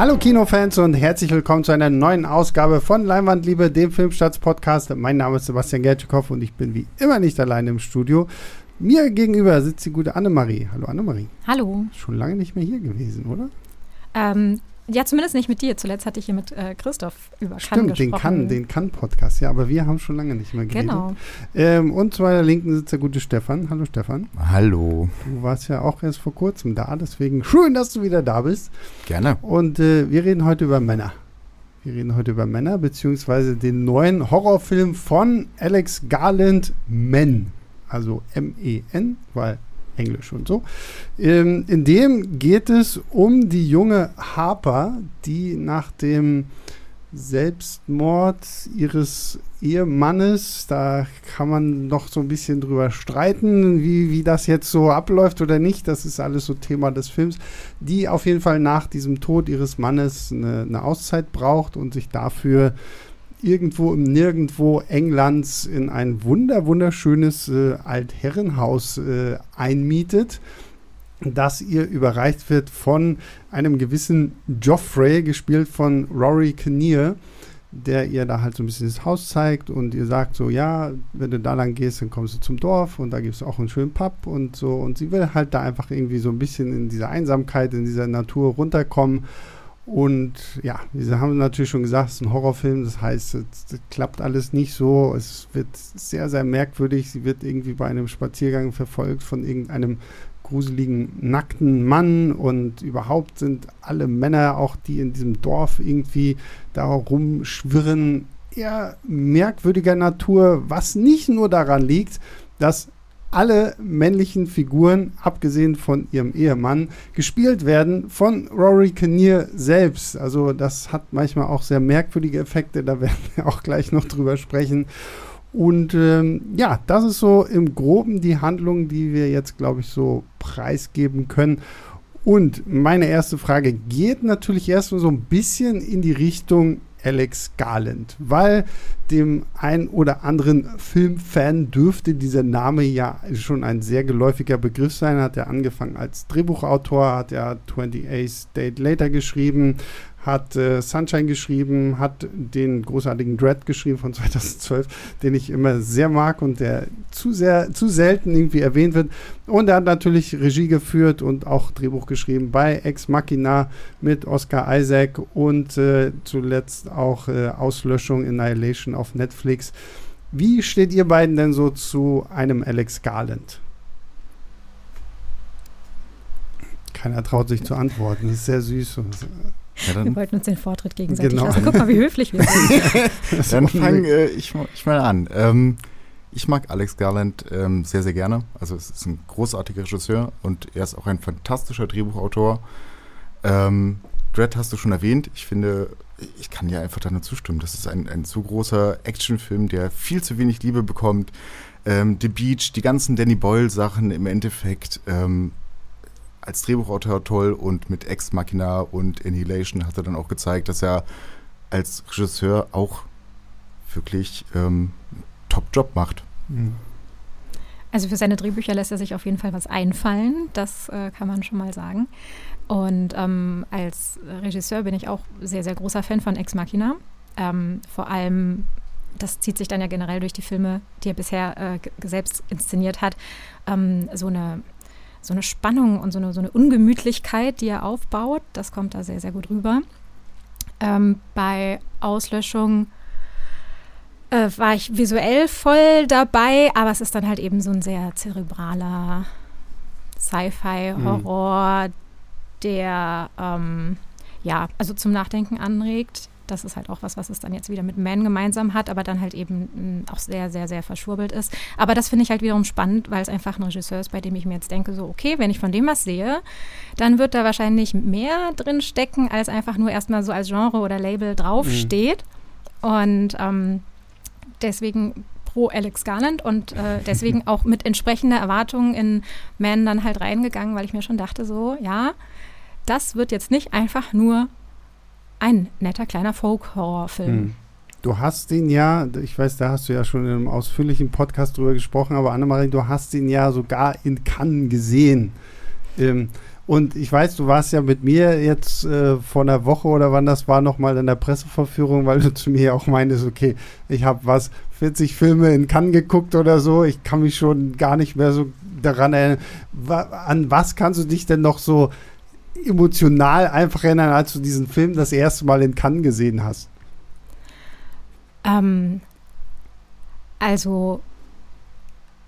Hallo Kinofans und herzlich willkommen zu einer neuen Ausgabe von Leinwandliebe, dem Filmstarts-Podcast. Mein Name ist Sebastian Gertschikow und ich bin wie immer nicht alleine im Studio. Mir gegenüber sitzt die gute Annemarie. Hallo Annemarie. Hallo. Schon lange nicht mehr hier gewesen, oder? Ähm, ja, zumindest nicht mit dir. Zuletzt hatte ich hier mit äh, Christoph über Stimmt, den gesprochen. kann, den kann Podcast, ja, aber wir haben schon lange nicht mehr geredet. Genau. Ähm, und zu meiner Linken sitzt der gute Stefan. Hallo Stefan. Hallo. Du warst ja auch erst vor kurzem da, deswegen schön, dass du wieder da bist. Gerne. Und äh, wir reden heute über Männer. Wir reden heute über Männer, beziehungsweise den neuen Horrorfilm von Alex Garland, Men. Also M-E-N, weil Englisch und so. Ähm, in dem geht es um die junge Harper, die nach dem Selbstmord ihres Ehemannes, da kann man noch so ein bisschen drüber streiten, wie, wie das jetzt so abläuft oder nicht. Das ist alles so Thema des Films, die auf jeden Fall nach diesem Tod ihres Mannes eine, eine Auszeit braucht und sich dafür irgendwo im Nirgendwo Englands in ein wunder wunderschönes äh, Altherrenhaus äh, einmietet, das ihr überreicht wird von einem gewissen Joffrey, gespielt von Rory Kinnear, der ihr da halt so ein bisschen das Haus zeigt und ihr sagt so, ja, wenn du da lang gehst, dann kommst du zum Dorf und da gibt es auch einen schönen Pub und so. Und sie will halt da einfach irgendwie so ein bisschen in dieser Einsamkeit, in dieser Natur runterkommen und ja, wir haben natürlich schon gesagt, es ist ein Horrorfilm, das heißt, es, es klappt alles nicht so. Es wird sehr, sehr merkwürdig. Sie wird irgendwie bei einem Spaziergang verfolgt von irgendeinem gruseligen, nackten Mann und überhaupt sind alle Männer, auch die in diesem Dorf irgendwie da rumschwirren, eher merkwürdiger Natur, was nicht nur daran liegt, dass alle männlichen Figuren, abgesehen von ihrem Ehemann, gespielt werden von Rory Kinnear selbst. Also das hat manchmal auch sehr merkwürdige Effekte, da werden wir auch gleich noch drüber sprechen. Und ähm, ja, das ist so im groben die Handlung, die wir jetzt, glaube ich, so preisgeben können. Und meine erste Frage geht natürlich erstmal so ein bisschen in die Richtung Alex Garland, weil dem ein oder anderen Filmfan dürfte dieser Name ja schon ein sehr geläufiger Begriff sein. Hat er angefangen als Drehbuchautor, hat er 28 Days Later geschrieben, hat äh, Sunshine geschrieben, hat den großartigen Dread geschrieben von 2012, den ich immer sehr mag und der zu sehr, zu selten irgendwie erwähnt wird. Und er hat natürlich Regie geführt und auch Drehbuch geschrieben bei Ex Machina mit Oscar Isaac und äh, zuletzt auch äh, Auslöschung Annihilation auf Netflix. Wie steht ihr beiden denn so zu einem Alex Garland? Keiner traut sich zu antworten. Das ist sehr süß. Ja, wir wollten uns den Vortritt gegenseitig Genau. lassen. Guck mal, wie höflich wir sind. dann fange äh, ich, mal- ich mal an. Ähm, ich mag Alex Garland ähm, sehr, sehr gerne. Also es ist ein großartiger Regisseur und er ist auch ein fantastischer Drehbuchautor. Ähm, Dread hast du schon erwähnt. Ich finde, ich kann dir einfach da nur zustimmen. Das ist ein, ein so großer Actionfilm, der viel zu wenig Liebe bekommt. Ähm, The Beach, die ganzen Danny Boyle-Sachen im Endeffekt ähm, als Drehbuchautor toll und mit Ex Machina und Annihilation hat er dann auch gezeigt, dass er als Regisseur auch wirklich ähm, einen Top-Job macht. Hm. Also für seine Drehbücher lässt er sich auf jeden Fall was einfallen. Das äh, kann man schon mal sagen. Und ähm, als Regisseur bin ich auch sehr, sehr großer Fan von Ex Machina. Ähm, vor allem, das zieht sich dann ja generell durch die Filme, die er bisher äh, selbst inszeniert hat, ähm, so eine so eine Spannung und so eine, so eine Ungemütlichkeit, die er aufbaut. Das kommt da sehr, sehr gut rüber. Ähm, bei Auslöschung äh, war ich visuell voll dabei, aber es ist dann halt eben so ein sehr zerebraler Sci-Fi-Horror, der ähm, ja, also zum Nachdenken anregt. Das ist halt auch was, was es dann jetzt wieder mit Man gemeinsam hat, aber dann halt eben mh, auch sehr, sehr, sehr verschwurbelt ist. Aber das finde ich halt wiederum spannend, weil es einfach ein Regisseur ist, bei dem ich mir jetzt denke, so, okay, wenn ich von dem was sehe, dann wird da wahrscheinlich mehr drin stecken, als einfach nur erstmal so als Genre oder Label draufsteht. Und ähm, deswegen pro Alex Garland und äh, deswegen auch mit entsprechender Erwartung in Man dann halt reingegangen, weil ich mir schon dachte, so, ja, das wird jetzt nicht einfach nur ein netter kleiner Folk-Horrorfilm. Hm. Du hast ihn ja, ich weiß, da hast du ja schon in einem ausführlichen Podcast drüber gesprochen, aber Annemarie, du hast ihn ja sogar in Cannes gesehen. Ähm, Und ich weiß, du warst ja mit mir jetzt äh, vor einer Woche oder wann das war, nochmal in der Presseverführung, weil du zu mir auch meintest, okay, ich habe was, 40 Filme in Cannes geguckt oder so. Ich kann mich schon gar nicht mehr so daran erinnern. An was kannst du dich denn noch so emotional einfach erinnern, als du diesen Film das erste Mal in Cannes gesehen hast? Ähm, also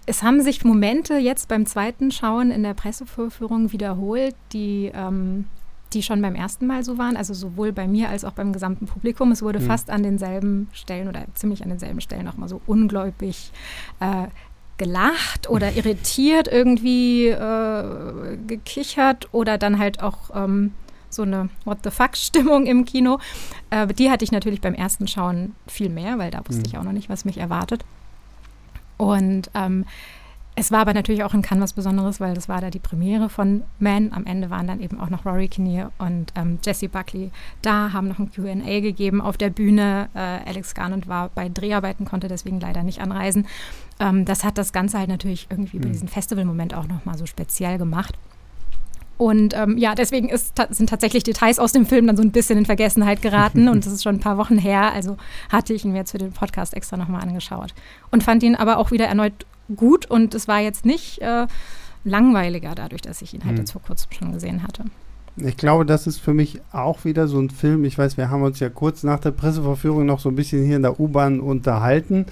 es haben sich Momente jetzt beim zweiten Schauen in der Pressevorführung wiederholt, die, ähm, die schon beim ersten Mal so waren, also sowohl bei mir als auch beim gesamten Publikum. Es wurde mhm. fast an denselben Stellen oder ziemlich an denselben Stellen auch mal so ungläubig äh, gelacht oder irritiert irgendwie äh, gekichert oder dann halt auch ähm, so eine What the fuck-Stimmung im Kino. Äh, die hatte ich natürlich beim ersten Schauen viel mehr, weil da wusste mhm. ich auch noch nicht, was mich erwartet. Und ähm, es war aber natürlich auch in Cannes was Besonderes, weil das war da die Premiere von Man. Am Ende waren dann eben auch noch Rory Kinnear und ähm, Jesse Buckley da, haben noch ein Q&A gegeben auf der Bühne. Äh, Alex Garland war bei Dreharbeiten, konnte deswegen leider nicht anreisen. Ähm, das hat das Ganze halt natürlich irgendwie mhm. bei diesem Festivalmoment auch nochmal so speziell gemacht. Und ähm, ja, deswegen ist, sind tatsächlich Details aus dem Film dann so ein bisschen in Vergessenheit geraten. und das ist schon ein paar Wochen her. Also hatte ich ihn mir jetzt für den Podcast extra nochmal angeschaut. Und fand ihn aber auch wieder erneut gut. Und es war jetzt nicht äh, langweiliger dadurch, dass ich ihn halt mhm. jetzt vor kurzem schon gesehen hatte. Ich glaube, das ist für mich auch wieder so ein Film. Ich weiß, wir haben uns ja kurz nach der Presseverführung noch so ein bisschen hier in der U-Bahn unterhalten.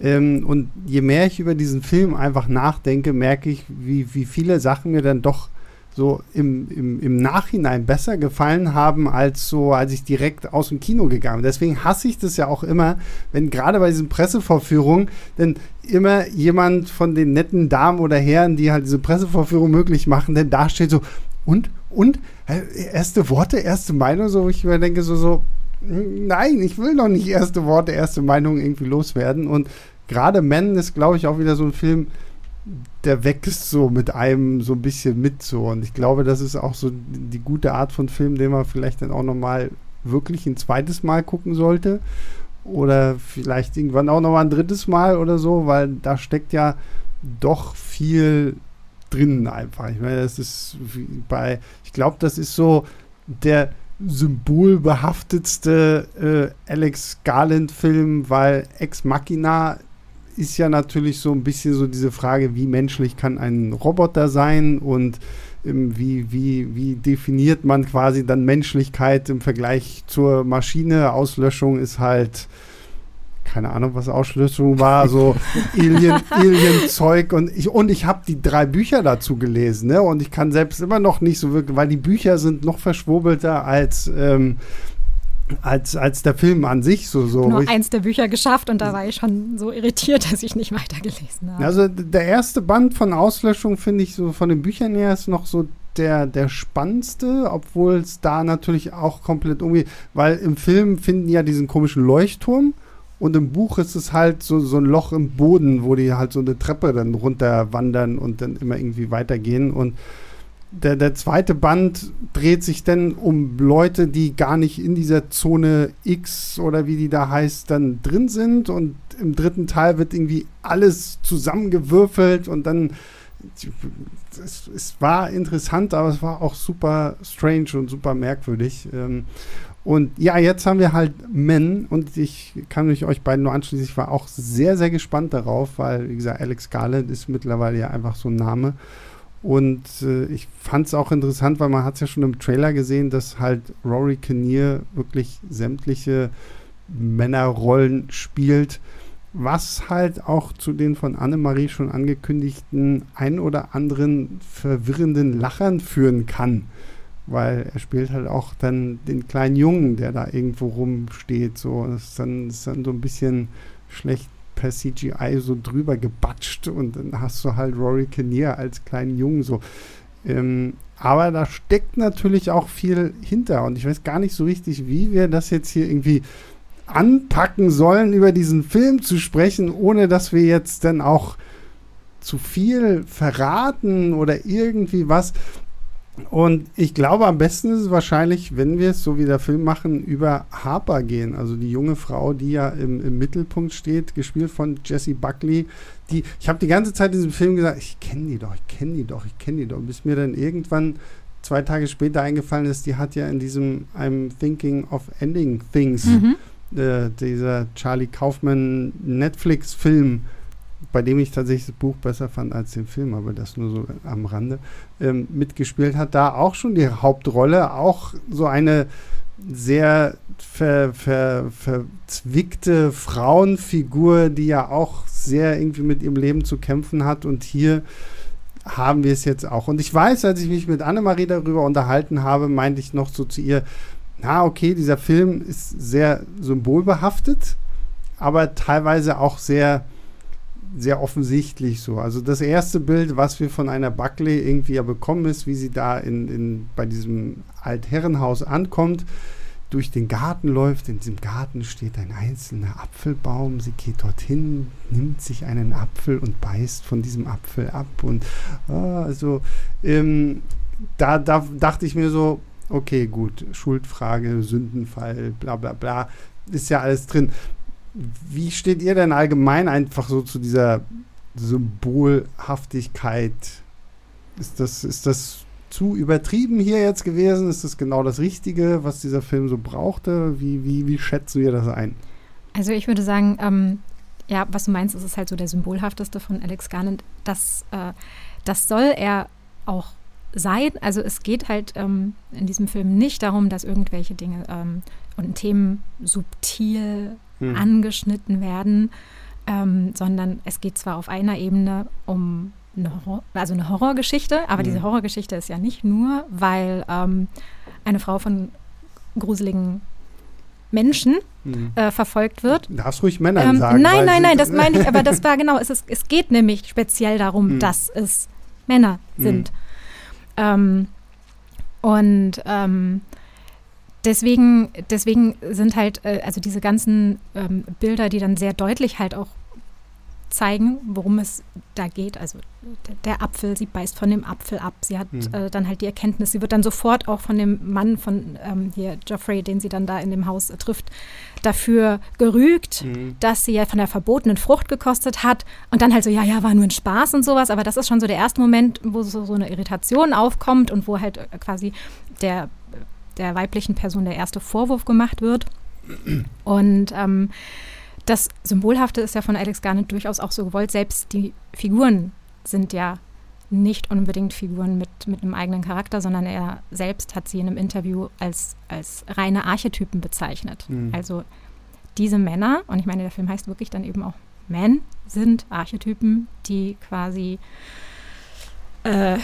Ähm, und je mehr ich über diesen Film einfach nachdenke, merke ich, wie, wie viele Sachen mir dann doch so im, im, im Nachhinein besser gefallen haben, als so, als ich direkt aus dem Kino gegangen bin. Deswegen hasse ich das ja auch immer, wenn gerade bei diesen Pressevorführungen denn immer jemand von den netten Damen oder Herren, die halt diese Pressevorführung möglich machen, denn da steht so, und, und, erste Worte, erste Meinung, so, ich mir denke so, so, nein, ich will noch nicht erste Worte, erste Meinung irgendwie loswerden und gerade Men ist, glaube ich, auch wieder so ein Film, der wächst so mit einem so ein bisschen mit so. Und ich glaube, das ist auch so die gute Art von Film, den man vielleicht dann auch nochmal wirklich ein zweites Mal gucken sollte. Oder vielleicht irgendwann auch nochmal ein drittes Mal oder so, weil da steckt ja doch viel drin einfach. Ich meine, das ist bei, ich glaube, das ist so der symbolbehaftetste äh, Alex Garland-Film, weil Ex Machina ist ja natürlich so ein bisschen so diese Frage, wie menschlich kann ein Roboter sein und wie, wie, wie definiert man quasi dann Menschlichkeit im Vergleich zur Maschine. Auslöschung ist halt keine Ahnung, was Auslöschung war, so Alien-Zeug Alien und ich, und ich habe die drei Bücher dazu gelesen, ne? Und ich kann selbst immer noch nicht so wirklich, weil die Bücher sind noch verschwurbelter als ähm, als, als der Film an sich so. so nur eins der Bücher geschafft und da war ich schon so irritiert, dass ich nicht weitergelesen habe. Also der erste Band von Auslöschung finde ich so von den Büchern her ist noch so der, der spannendste, obwohl es da natürlich auch komplett umgeht, weil im Film finden ja diesen komischen Leuchtturm und im Buch ist es halt so, so ein Loch im Boden, wo die halt so eine Treppe dann runterwandern und dann immer irgendwie weitergehen und der, der zweite Band dreht sich dann um Leute, die gar nicht in dieser Zone X oder wie die da heißt, dann drin sind. Und im dritten Teil wird irgendwie alles zusammengewürfelt und dann. Es, es war interessant, aber es war auch super strange und super merkwürdig. Ähm, und ja, jetzt haben wir halt Men und ich kann mich euch beiden nur anschließen. Ich war auch sehr, sehr gespannt darauf, weil, wie gesagt, Alex Garland ist mittlerweile ja einfach so ein Name. Und äh, ich fand es auch interessant, weil man hat es ja schon im Trailer gesehen, dass halt Rory Kinnear wirklich sämtliche Männerrollen spielt, was halt auch zu den von Annemarie schon angekündigten ein oder anderen verwirrenden Lachern führen kann. Weil er spielt halt auch dann den kleinen Jungen, der da irgendwo rumsteht. So, das ist dann, ist dann so ein bisschen schlecht per CGI so drüber gebatscht und dann hast du halt Rory Kinnear als kleinen Jungen so. Ähm, aber da steckt natürlich auch viel hinter und ich weiß gar nicht so richtig, wie wir das jetzt hier irgendwie anpacken sollen, über diesen Film zu sprechen, ohne dass wir jetzt dann auch zu viel verraten oder irgendwie was. Und ich glaube, am besten ist es wahrscheinlich, wenn wir es so wie der Film machen, über Harper gehen. Also die junge Frau, die ja im, im Mittelpunkt steht, gespielt von Jessie Buckley. Die, ich habe die ganze Zeit in diesem Film gesagt, ich kenne die doch, ich kenne die doch, ich kenne die doch. Bis mir dann irgendwann zwei Tage später eingefallen ist, die hat ja in diesem I'm Thinking of Ending Things, Mhm. äh, dieser Charlie Kaufman Netflix-Film, bei dem ich tatsächlich das Buch besser fand als den Film, aber das nur so am Rande, ähm, mitgespielt hat, da auch schon die Hauptrolle, auch so eine sehr ver, ver, verzwickte Frauenfigur, die ja auch sehr irgendwie mit ihrem Leben zu kämpfen hat und hier haben wir es jetzt auch. Und ich weiß, als ich mich mit Annemarie darüber unterhalten habe, meinte ich noch so zu ihr, na okay, dieser Film ist sehr symbolbehaftet, aber teilweise auch sehr, sehr offensichtlich so. Also das erste Bild, was wir von einer Buckley irgendwie ja bekommen ist, wie sie da in, in, bei diesem Altherrenhaus ankommt, durch den Garten läuft. In diesem Garten steht ein einzelner Apfelbaum. Sie geht dorthin, nimmt sich einen Apfel und beißt von diesem Apfel ab. Und ah, also ähm, da, da dachte ich mir so, okay, gut, Schuldfrage, Sündenfall, bla bla bla, ist ja alles drin. Wie steht ihr denn allgemein einfach so zu dieser Symbolhaftigkeit? Ist das, ist das zu übertrieben hier jetzt gewesen? Ist das genau das Richtige, was dieser Film so brauchte? Wie, wie, wie schätzen wir das ein? Also ich würde sagen, ähm, ja, was du meinst, ist es halt so der symbolhafteste von Alex Garland. Das, äh, das soll er auch sein. Also es geht halt ähm, in diesem Film nicht darum, dass irgendwelche Dinge ähm, und Themen subtil Hm. angeschnitten werden, ähm, sondern es geht zwar auf einer Ebene um eine, Horror, also eine Horrorgeschichte, aber Mhm. diese Horrorgeschichte ist ja nicht nur, weil ähm, eine Frau von gruseligen Menschen Hm. äh, verfolgt wird. Darfst ruhig Männern Ähm, sagen. nein, nein, nein, das meine ich, aber das war genau, es, ist, es geht nämlich speziell darum, Hm. dass es Männer sind. Ähm, und ähm, deswegen, deswegen sind halt, äh, also diese ganzen ähm, Bilder, die dann sehr deutlich halt auch zeigen, worum es da geht. Also der, Apfel, sie beißt von dem Apfel ab. Sie hat Mhm. äh, dann halt die Erkenntnis, sie wird dann sofort auch von dem Mann von ähm, hier Geoffrey, den sie dann da in dem Haus äh, trifft, dafür gerügt, Hm. dass sie ja von der verbotenen Frucht gekostet hat und dann halt so, ja, ja, war nur ein Spaß und sowas, aber das ist schon so der erste Moment, wo so, so eine Irritation aufkommt und wo halt äh, quasi der, der weiblichen Person der erste Vorwurf gemacht wird. Und ähm, das Symbolhafte ist ja von Alex Garnett durchaus auch so gewollt. Selbst die Figuren sind ja nicht unbedingt Figuren mit, mit einem eigenen Charakter, sondern er selbst hat sie in einem Interview als, als reine Archetypen bezeichnet. Hm. Also diese Männer, und ich meine, der Film heißt wirklich dann eben auch Men, sind Archetypen, die quasi äh,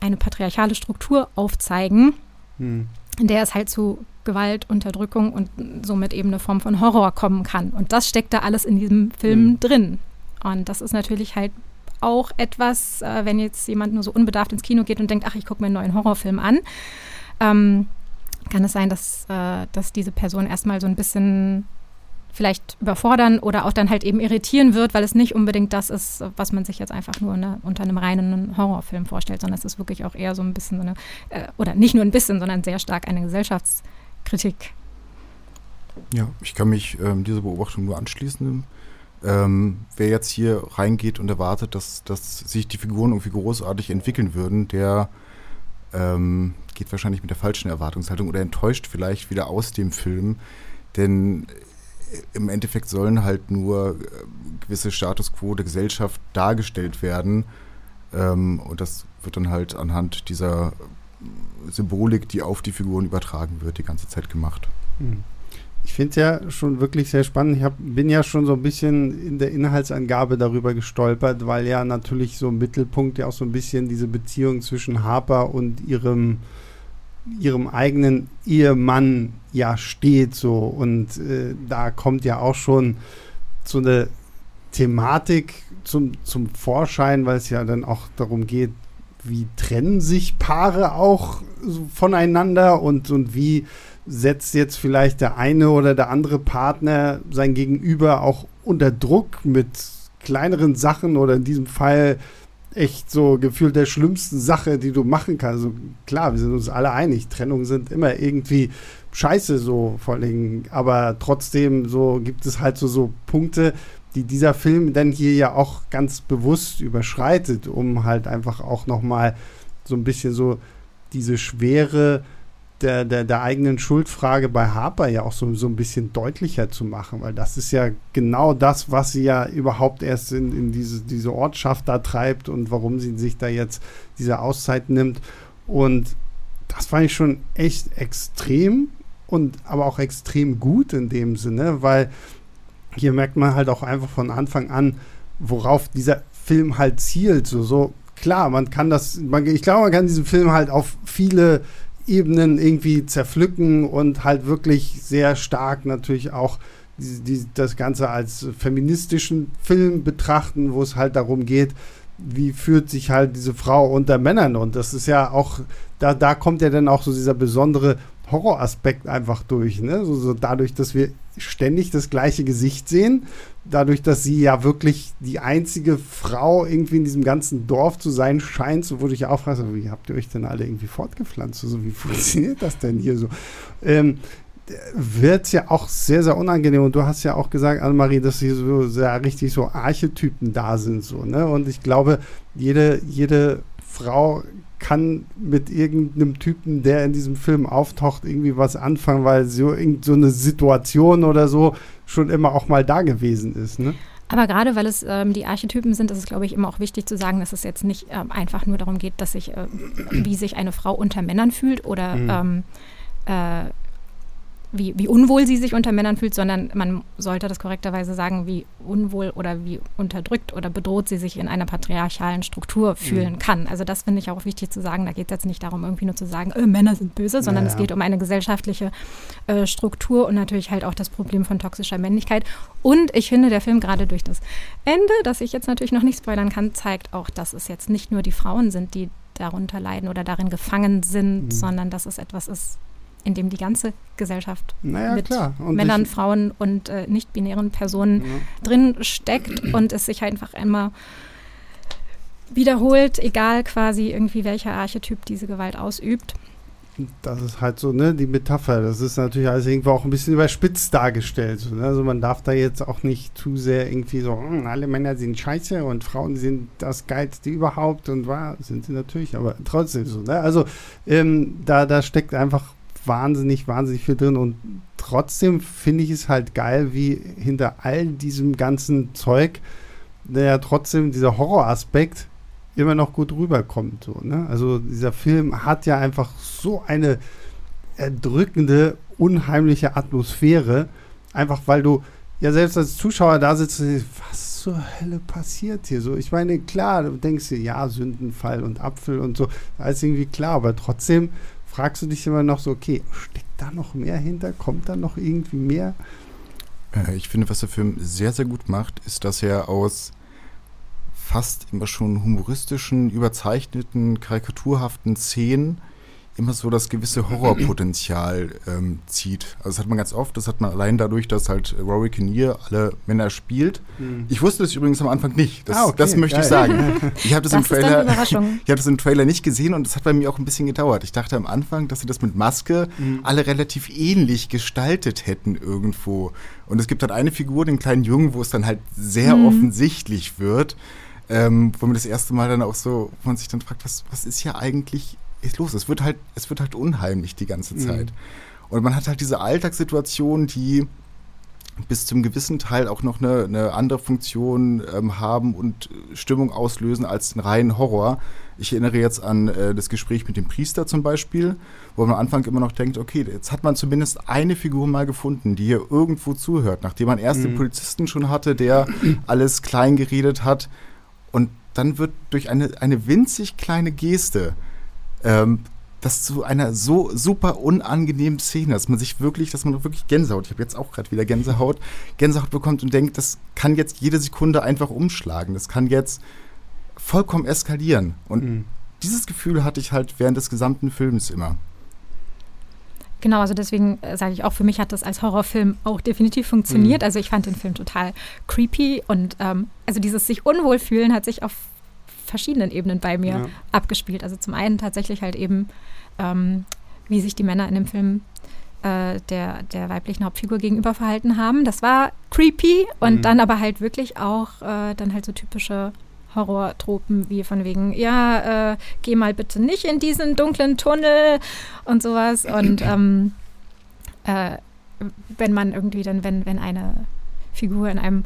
eine patriarchale Struktur aufzeigen, Hm. in der es halt zu Gewalt, Unterdrückung und somit eben eine Form von Horror kommen kann. Und das steckt da alles in diesem Film Mhm. drin. Und das ist natürlich halt auch etwas, äh, wenn jetzt jemand nur so unbedarft ins Kino geht und denkt, ach, ich gucke mir einen neuen Horrorfilm an, ähm, kann es sein, dass, äh, dass diese Person erstmal so ein bisschen vielleicht überfordern oder auch dann halt eben irritieren wird, weil es nicht unbedingt das ist, was man sich jetzt einfach nur ne, unter einem reinen Horrorfilm vorstellt, sondern es ist wirklich auch eher so ein bisschen so eine, äh, oder nicht nur ein bisschen, sondern sehr stark eine Gesellschaftskritik. Ja, ich kann mich ähm, dieser Beobachtung nur anschließen. Ähm, wer jetzt hier reingeht und erwartet, dass, dass sich die Figuren irgendwie großartig entwickeln würden, der ähm, geht wahrscheinlich mit der falschen Erwartungshaltung oder enttäuscht vielleicht wieder aus dem Film. Denn im Endeffekt sollen halt nur äh, gewisse Status quo der Gesellschaft dargestellt werden. Ähm, und das wird dann halt anhand dieser äh, Symbolik, die auf die Figuren übertragen wird, die ganze Zeit gemacht. Hm. Ich finde es ja schon wirklich sehr spannend. Ich hab, bin ja schon so ein bisschen in der Inhaltsangabe darüber gestolpert, weil ja natürlich so im Mittelpunkt ja auch so ein bisschen diese Beziehung zwischen Harper und ihrem, ihrem eigenen Ehemann ja steht so. Und äh, da kommt ja auch schon so eine Thematik zum, zum Vorschein, weil es ja dann auch darum geht, wie trennen sich Paare auch voneinander und, und wie setzt jetzt vielleicht der eine oder der andere Partner sein Gegenüber auch unter Druck mit kleineren Sachen oder in diesem Fall echt so gefühlt der schlimmsten Sache, die du machen kannst. Also klar, wir sind uns alle einig, Trennungen sind immer irgendwie scheiße so vor allen Dingen, aber trotzdem so gibt es halt so, so Punkte, die dieser Film dann hier ja auch ganz bewusst überschreitet, um halt einfach auch noch mal so ein bisschen so diese Schwere der, der, der eigenen Schuldfrage bei Harper ja auch so, so ein bisschen deutlicher zu machen, weil das ist ja genau das, was sie ja überhaupt erst in, in diese, diese Ortschaft da treibt und warum sie sich da jetzt diese Auszeit nimmt. Und das fand ich schon echt extrem und aber auch extrem gut in dem Sinne, weil hier merkt man halt auch einfach von Anfang an, worauf dieser Film halt zielt. So, so klar, man kann das, man, ich glaube, man kann diesen Film halt auf viele Ebenen irgendwie zerpflücken und halt wirklich sehr stark natürlich auch die, die, das Ganze als feministischen Film betrachten, wo es halt darum geht, wie führt sich halt diese Frau unter Männern und das ist ja auch, da, da kommt ja dann auch so dieser besondere Horroraspekt einfach durch, ne? So, so dadurch, dass wir ständig das gleiche Gesicht sehen, dadurch, dass sie ja wirklich die einzige Frau irgendwie in diesem ganzen Dorf zu sein scheint, so wurde ich auch gefragt, so, wie habt ihr euch denn alle irgendwie fortgepflanzt? So, wie funktioniert das denn hier so? Ähm, wird ja auch sehr, sehr unangenehm. Und du hast ja auch gesagt, Annemarie, dass hier so sehr richtig so Archetypen da sind. So, ne? Und ich glaube, jede, jede Frau kann mit irgendeinem Typen, der in diesem Film auftaucht, irgendwie was anfangen, weil so, so eine Situation oder so schon immer auch mal da gewesen ist. Ne? Aber gerade weil es ähm, die Archetypen sind, ist es, glaube ich, immer auch wichtig zu sagen, dass es jetzt nicht ähm, einfach nur darum geht, dass sich, äh, wie sich eine Frau unter Männern fühlt oder mhm. ähm, äh, wie, wie unwohl sie sich unter Männern fühlt, sondern man sollte das korrekterweise sagen, wie unwohl oder wie unterdrückt oder bedroht sie sich in einer patriarchalen Struktur fühlen mhm. kann. Also das finde ich auch wichtig zu sagen. Da geht es jetzt nicht darum, irgendwie nur zu sagen, äh, Männer sind böse, sondern ja, ja. es geht um eine gesellschaftliche äh, Struktur und natürlich halt auch das Problem von toxischer Männlichkeit. Und ich finde, der Film gerade durch das Ende, das ich jetzt natürlich noch nicht spoilern kann, zeigt auch, dass es jetzt nicht nur die Frauen sind, die darunter leiden oder darin gefangen sind, mhm. sondern dass es etwas ist, in dem die ganze Gesellschaft naja, mit Männern, ich, Frauen und äh, nicht-binären Personen ja. drin steckt und es sich einfach einmal wiederholt, egal quasi irgendwie welcher Archetyp diese Gewalt ausübt. Das ist halt so, ne, die Metapher. Das ist natürlich alles irgendwo auch ein bisschen überspitzt dargestellt. So, ne? Also man darf da jetzt auch nicht zu sehr irgendwie so, hm, alle Männer sind scheiße und Frauen sind das Geilste überhaupt und wahr sind sie natürlich, aber trotzdem so, ne? Also ähm, da, da steckt einfach wahnsinnig, wahnsinnig viel drin und trotzdem finde ich es halt geil, wie hinter all diesem ganzen Zeug der trotzdem dieser Horroraspekt immer noch gut rüberkommt. So, ne? Also dieser Film hat ja einfach so eine erdrückende, unheimliche Atmosphäre, einfach weil du ja selbst als Zuschauer da sitzt und denkst, was zur Hölle passiert hier so? Ich meine, klar, du denkst dir, ja, Sündenfall und Apfel und so, alles irgendwie klar, aber trotzdem fragst du dich immer noch so, okay, steckt da noch mehr hinter? Kommt da noch irgendwie mehr? Äh, ich finde, was der Film sehr, sehr gut macht, ist, dass er aus fast immer schon humoristischen, überzeichneten, karikaturhaften Szenen immer so das gewisse Horrorpotenzial ähm, zieht. Also das hat man ganz oft, das hat man allein dadurch, dass halt Rory Kinnear alle Männer spielt. Mhm. Ich wusste es übrigens am Anfang nicht. Das, ah, okay. das möchte Geil. ich sagen. Ich habe das, das, im Trailer, ich habe das im Trailer nicht gesehen und das hat bei mir auch ein bisschen gedauert. Ich dachte am Anfang, dass sie das mit Maske mhm. alle relativ ähnlich gestaltet hätten irgendwo. Und es gibt halt eine Figur, den kleinen Jungen, wo es dann halt sehr mhm. offensichtlich wird. Ähm, wo man das erste Mal dann auch so, wo man sich dann fragt, was, was ist hier eigentlich ist los? Es wird halt, es wird halt unheimlich die ganze mhm. Zeit. Mhm. Und man hat halt diese Alltagssituationen, die bis zum gewissen Teil auch noch eine, eine andere Funktion ähm, haben und Stimmung auslösen als ein reinen Horror. Ich erinnere jetzt an äh, das Gespräch mit dem Priester zum Beispiel, wo man am Anfang immer noch denkt, okay, jetzt hat man zumindest eine Figur mal gefunden, die hier irgendwo zuhört, nachdem man erst mhm. den Polizisten schon hatte, der alles klein geredet hat. Und dann wird durch eine, eine winzig kleine Geste ähm, das zu einer so super unangenehmen Szene, dass man sich wirklich, dass man wirklich Gänsehaut, ich habe jetzt auch gerade wieder Gänsehaut, Gänsehaut bekommt und denkt, das kann jetzt jede Sekunde einfach umschlagen, das kann jetzt vollkommen eskalieren. Und mhm. dieses Gefühl hatte ich halt während des gesamten Films immer. Genau, also deswegen äh, sage ich auch, für mich hat das als Horrorfilm auch definitiv funktioniert. Mhm. Also ich fand den Film total creepy und ähm, also dieses sich unwohl fühlen hat sich auf verschiedenen Ebenen bei mir ja. abgespielt. Also zum einen tatsächlich halt eben, ähm, wie sich die Männer in dem Film äh, der, der weiblichen Hauptfigur gegenüber verhalten haben. Das war creepy und mhm. dann aber halt wirklich auch äh, dann halt so typische Horrortropen wie von wegen, ja, äh, geh mal bitte nicht in diesen dunklen Tunnel und sowas. Und ähm, äh, wenn man irgendwie dann, wenn, wenn eine Figur in einem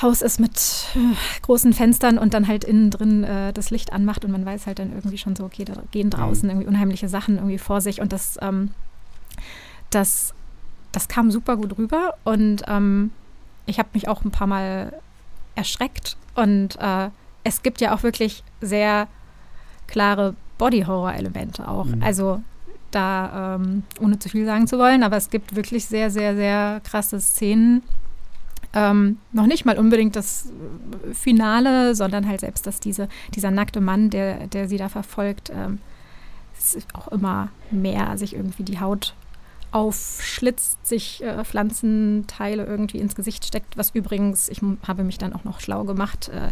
Haus ist mit äh, großen Fenstern und dann halt innen drin äh, das Licht anmacht und man weiß halt dann irgendwie schon so, okay, da gehen draußen mhm. irgendwie unheimliche Sachen irgendwie vor sich und das, ähm, das, das kam super gut rüber und ähm, ich habe mich auch ein paar Mal erschreckt und äh, es gibt ja auch wirklich sehr klare Body-Horror-Elemente auch. Mhm. Also da, ähm, ohne zu viel sagen zu wollen, aber es gibt wirklich sehr, sehr, sehr krasse Szenen, ähm, noch nicht mal unbedingt das Finale, sondern halt selbst, dass diese, dieser nackte Mann, der, der sie da verfolgt, ähm, auch immer mehr sich irgendwie die Haut aufschlitzt, sich äh, Pflanzenteile irgendwie ins Gesicht steckt, was übrigens, ich habe mich dann auch noch schlau gemacht, äh,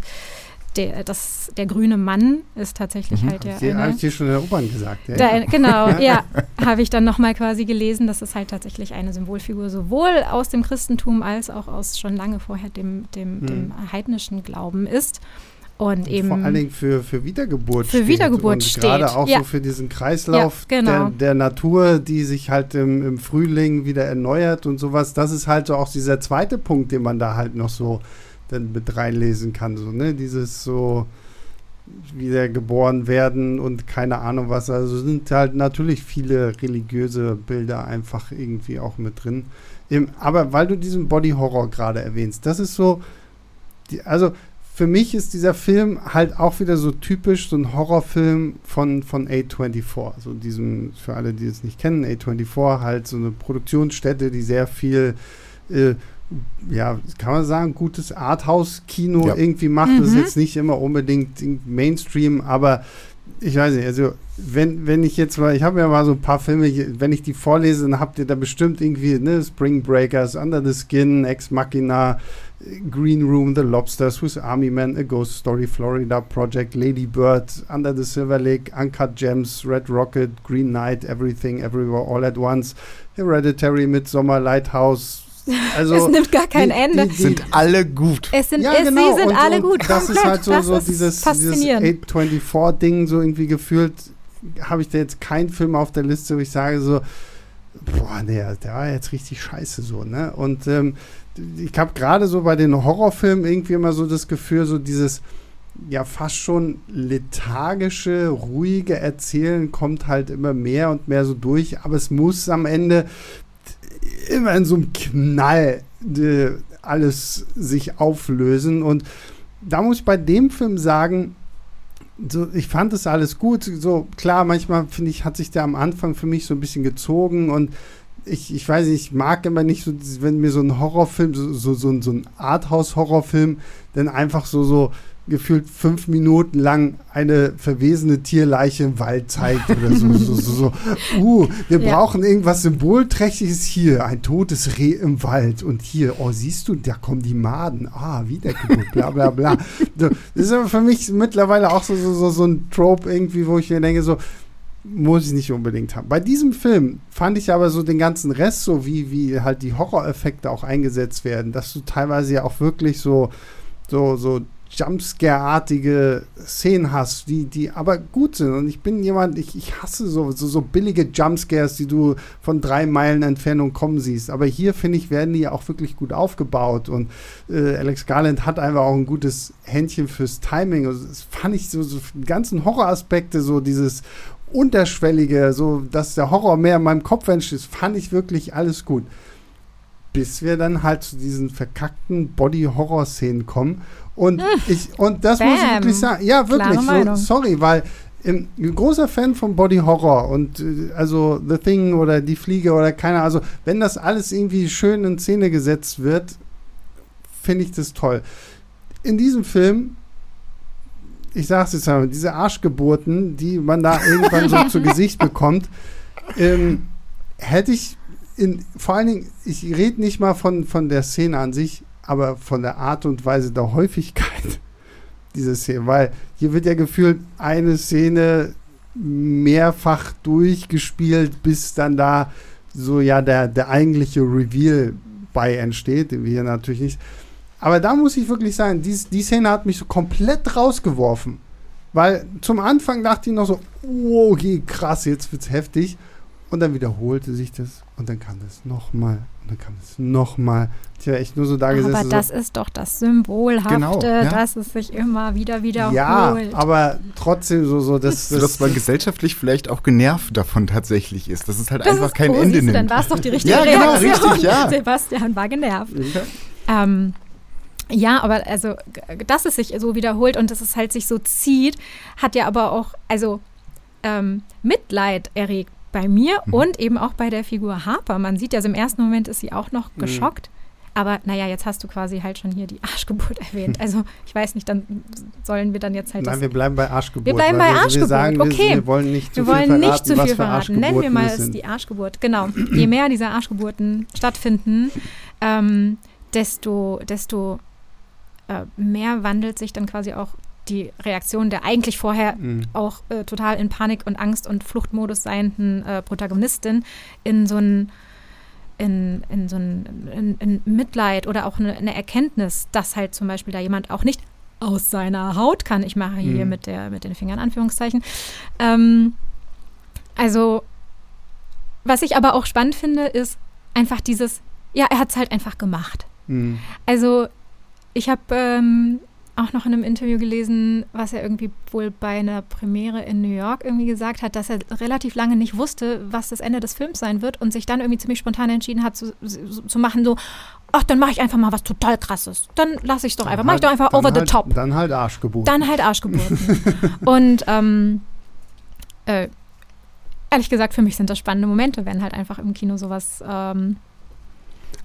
der, das, der grüne Mann ist tatsächlich mhm. halt der. Die, habe ich dir schon in der U-Bahn gesagt. Ja. Der, genau, ja. Habe ich dann nochmal quasi gelesen, dass es halt tatsächlich eine Symbolfigur sowohl aus dem Christentum als auch aus schon lange vorher dem, dem, mhm. dem heidnischen Glauben ist. Und, eben vor allen Dingen für, für Wiedergeburt für steht. Wiedergeburt und steht. Gerade auch ja. so für diesen Kreislauf ja, genau. der, der, Natur, die sich halt im, im, Frühling wieder erneuert und sowas. Das ist halt so auch dieser zweite Punkt, den man da halt noch so dann mit reinlesen kann. So, ne? Dieses so wieder geboren werden und keine Ahnung was. Also sind halt natürlich viele religiöse Bilder einfach irgendwie auch mit drin. aber weil du diesen Body Horror gerade erwähnst, das ist so, also für mich ist dieser Film halt auch wieder so typisch so ein Horrorfilm von, von A24. So diesem, für alle, die es nicht kennen, A24 halt so eine Produktionsstätte, die sehr viel äh, ja, kann man sagen, gutes Arthouse-Kino ja. irgendwie macht. Mhm. Das ist mhm. jetzt nicht immer unbedingt Mainstream, aber ich weiß nicht, also wenn, wenn ich jetzt mal, ich habe ja mal so ein paar Filme, wenn ich die vorlese, dann habt ihr da bestimmt irgendwie, ne, Spring Breakers, Under the Skin, Ex Machina, Green Room, The Lobster, Swiss Army Man, A Ghost Story, Florida Project, Lady Bird, Under the Silver Lake, Uncut Gems, Red Rocket, Green Knight, Everything, Everywhere, All at Once, Hereditary, Midsummer, Lighthouse, also, es nimmt gar kein die, Ende. Die, die, sind alle gut. Es sind, ja, es, genau. sie sind und, alle gut. Das ist halt so, so dieses, dieses 824-Ding so irgendwie gefühlt. Habe ich da jetzt keinen Film auf der Liste, wo ich sage so, boah, nee, der war jetzt richtig scheiße so, ne? Und ähm, ich habe gerade so bei den Horrorfilmen irgendwie immer so das Gefühl, so dieses ja fast schon lethargische, ruhige Erzählen kommt halt immer mehr und mehr so durch, aber es muss am Ende immer in so einem Knall äh, alles sich auflösen. Und da muss ich bei dem Film sagen, so, ich fand das alles gut. So, klar, manchmal finde ich, hat sich der am Anfang für mich so ein bisschen gezogen und ich, ich weiß nicht, ich mag immer nicht so, wenn mir so ein Horrorfilm, so, so, so, so ein Arthouse-Horrorfilm, dann einfach so, so gefühlt fünf Minuten lang eine verwesene Tierleiche im Wald zeigt oder so. so, so, so. Uh, wir ja. brauchen irgendwas Symbolträchtiges hier. Ein totes Reh im Wald. Und hier, oh, siehst du, da kommen die Maden. Ah, Wiedergeburt, bla bla bla. das ist aber für mich mittlerweile auch so, so, so, so ein Trope irgendwie, wo ich mir denke, so, muss ich nicht unbedingt haben. Bei diesem Film fand ich aber so den ganzen Rest, so wie, wie halt die Horroreffekte auch eingesetzt werden, dass du teilweise ja auch wirklich so, so, so Jumpscare-artige Szenen hast, die, die aber gut sind. Und ich bin jemand, ich, ich hasse so, so, so billige Jumpscares, die du von drei Meilen Entfernung kommen siehst. Aber hier, finde ich, werden die auch wirklich gut aufgebaut. Und äh, Alex Garland hat einfach auch ein gutes Händchen fürs Timing. Also, das fand ich so, so ganzen Horroraspekte, so dieses Unterschwellige, so dass der Horror mehr in meinem Kopf entsteht, fand ich wirklich alles gut bis wir dann halt zu diesen verkackten Body-Horror-Szenen kommen. Und hm. ich, und das Bam. muss ich wirklich sagen. Ja, wirklich. So, sorry, weil ein großer Fan von Body Horror und äh, also The Thing oder Die Fliege oder keine also wenn das alles irgendwie schön in Szene gesetzt wird, finde ich das toll. In diesem Film, ich sag's jetzt mal, diese Arschgeburten, die man da irgendwann so zu Gesicht bekommt, ähm, hätte ich in, vor allen Dingen, ich rede nicht mal von, von der Szene an sich, aber von der Art und Weise der Häufigkeit dieser Szene, weil hier wird ja gefühlt eine Szene mehrfach durchgespielt, bis dann da so ja der, der eigentliche Reveal bei entsteht, den wir hier natürlich nicht. Aber da muss ich wirklich sagen, die, die Szene hat mich so komplett rausgeworfen. Weil zum Anfang dachte ich noch so, oh, okay, krass, jetzt wird's heftig. Und dann wiederholte sich das und dann kam das nochmal und dann kam es nochmal. Ich habe echt nur so da gesessen. Aber das so, ist doch das Symbolhafte, Genau, ja. dass es sich immer wieder wiederholt. Ja, aber trotzdem so, so das, So, dass man gesellschaftlich vielleicht auch genervt davon tatsächlich ist, dass es halt das einfach ist, kein oh, Ende du, Dann nimmt. war es doch die richtige Ja, genau, Reaktion. richtig, ja. Sebastian war genervt. Ähm, ja, aber also, dass es sich so wiederholt und dass es halt sich so zieht, hat ja aber auch, also ähm, Mitleid erregt bei mir Mhm. und eben auch bei der Figur Harper. Man sieht ja, also im ersten Moment ist sie auch noch Mhm. geschockt. Aber naja, jetzt hast du quasi halt schon hier die Arschgeburt erwähnt. Also ich weiß nicht, dann sollen wir dann jetzt halt Nein, wir bleiben bei Arschgeburt. Wir bleiben bei Wir Arschgeburt, sagen, wir, okay. wir wollen nicht zu Wir viel wollen verraten, nicht zu viel verraten. Nennen wir mal es die Arschgeburt. Genau. Je mehr dieser Arschgeburten stattfinden, ähm, desto, desto äh, mehr wandelt sich dann quasi auch die Reaktion der eigentlich vorher Mhm. auch äh, total in Panik und Angst und Fluchtmodus seienden äh, Protagonistin in so ein in, in so ein in, in Mitleid oder auch eine, eine Erkenntnis, dass halt zum Beispiel da jemand auch nicht aus seiner Haut kann. Ich mache hier Mhm. mit, der, mit den Fingern Anführungszeichen. Ähm, also, was ich aber auch spannend finde, ist einfach dieses, ja, er hat es halt einfach gemacht. Mhm. Also, ich habe ähm, auch noch in einem Interview gelesen, was er irgendwie wohl bei einer Premiere in New York irgendwie gesagt hat, dass er relativ lange nicht wusste, was das Ende des Films sein wird und sich dann irgendwie ziemlich spontan entschieden hat zu, zu, machen, so, ach, dann mache ich einfach mal was total krasses. Dann lasse ich es doch einfach, mache ich doch einfach over the halt, top. Dann halt Arschgeburt. Dann halt Arschgeburten. und ähm, äh, ehrlich gesagt, für mich sind das spannende Momente, wenn halt einfach im Kino sowas ähm,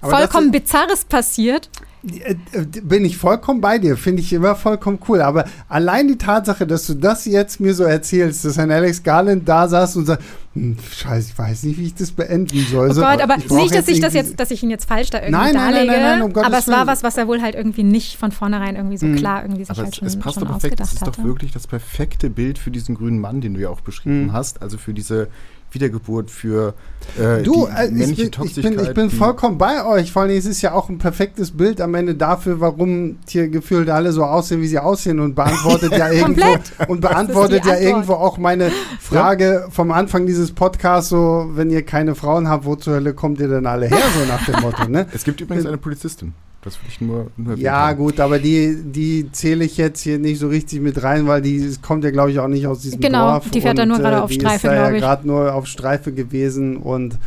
vollkommen Bizarres passiert. Äh, äh, Bin ich vollkommen bei dir, finde ich immer vollkommen cool. Aber allein die Tatsache, dass du das jetzt mir so erzählst, dass ein Alex Garland da saß und sagt, hm, Scheiße, ich weiß nicht, wie ich das beenden soll. Oh Gott, aber nicht, dass ich das jetzt, dass ich ihn jetzt falsch da irgendwie Nein, nein, nein, darlege. nein, nein, um Gottes aber es war was, was er wohl halt irgendwie nicht von vornherein irgendwie so Mhm. klar irgendwie sich Aber halt es, schon, es passt schon doch perfekt. Es ist doch wirklich das perfekte Bild für diesen grünen Mann, den du ja auch beschrieben Mhm. hast. Also für diese Wiedergeburt, für äh, Du, die äh, ich, männliche bin, ich, Toxigkeit. bin, ich bin vollkommen bei euch. Vor allem, es ist ja auch ein perfektes Bild am Ende dafür, warum hier gefühlt alle so aussehen, wie sie aussehen und beantwortet ja irgendwo und beantwortet ja irgendwo auch meine Frage vom Anfang dieses Podcasts so, wenn ihr keine Frauen habt, wo zur Hölle kommt ihr denn alle her, so nach dem Motto, ne? Es gibt übrigens eine Polizistin. Das will ich nur, nur Ja, haben. gut, aber die, die zähle ich jetzt hier nicht so richtig mit rein, weil die kommt ja, glaube ich, auch nicht aus diesem Genau, Dorf. die fährt da und, nur gerade äh, auf die Streife, ist da ja glaub ich. gerade nur auf Streife gewesen und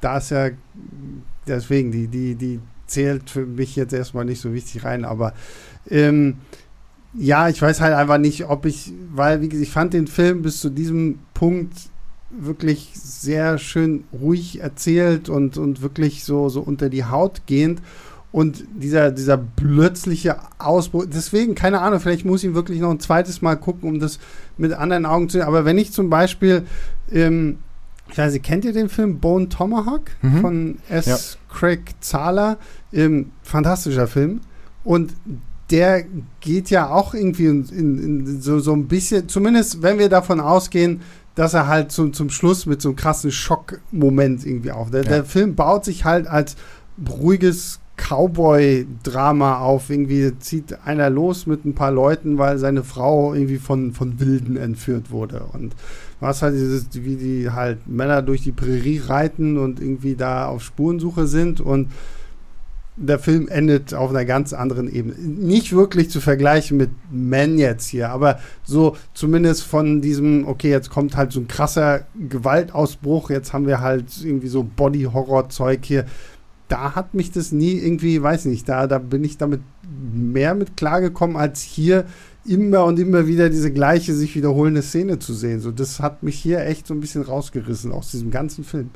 da ist ja, deswegen, die, die, die zählt für mich jetzt erstmal nicht so wichtig rein, aber ähm, ja, ich weiß halt einfach nicht, ob ich, weil, wie gesagt, ich fand den Film bis zu diesem Punkt wirklich sehr schön ruhig erzählt und, und wirklich so, so unter die Haut gehend. Und dieser, dieser plötzliche Ausbruch, deswegen, keine Ahnung, vielleicht muss ich ihn wirklich noch ein zweites Mal gucken, um das mit anderen Augen zu sehen. Aber wenn ich zum Beispiel, ähm, ich weiß nicht, kennt ihr den Film Bone Tomahawk Mhm. von S. Ja. Craig Zahler? Ähm, fantastischer Film. Und der geht ja auch irgendwie in, in, in so, so ein bisschen, zumindest wenn wir davon ausgehen, dass er halt zum, zum Schluss mit so einem krassen Schockmoment irgendwie auf. Der, Ja. der Film baut sich halt als ruhiges Cowboy-Drama auf. Irgendwie zieht einer los mit ein paar Leuten, weil seine Frau irgendwie von, von Wilden entführt wurde. Und hast halt dieses, wie die halt Männer durch die Prärie reiten und irgendwie da auf Spurensuche sind und der Film endet auf einer ganz anderen Ebene. Nicht wirklich zu vergleichen mit Men jetzt hier, aber so zumindest von diesem, okay, jetzt kommt halt so ein krasser Gewaltausbruch, jetzt haben wir halt irgendwie so Body-Horror-Zeug hier. Da hat mich das nie irgendwie, weiß nicht, da, da bin ich damit mehr mit klargekommen, als hier immer und immer wieder diese gleiche sich wiederholende Szene zu sehen. So, das hat mich hier echt so ein bisschen rausgerissen aus diesem ganzen Film.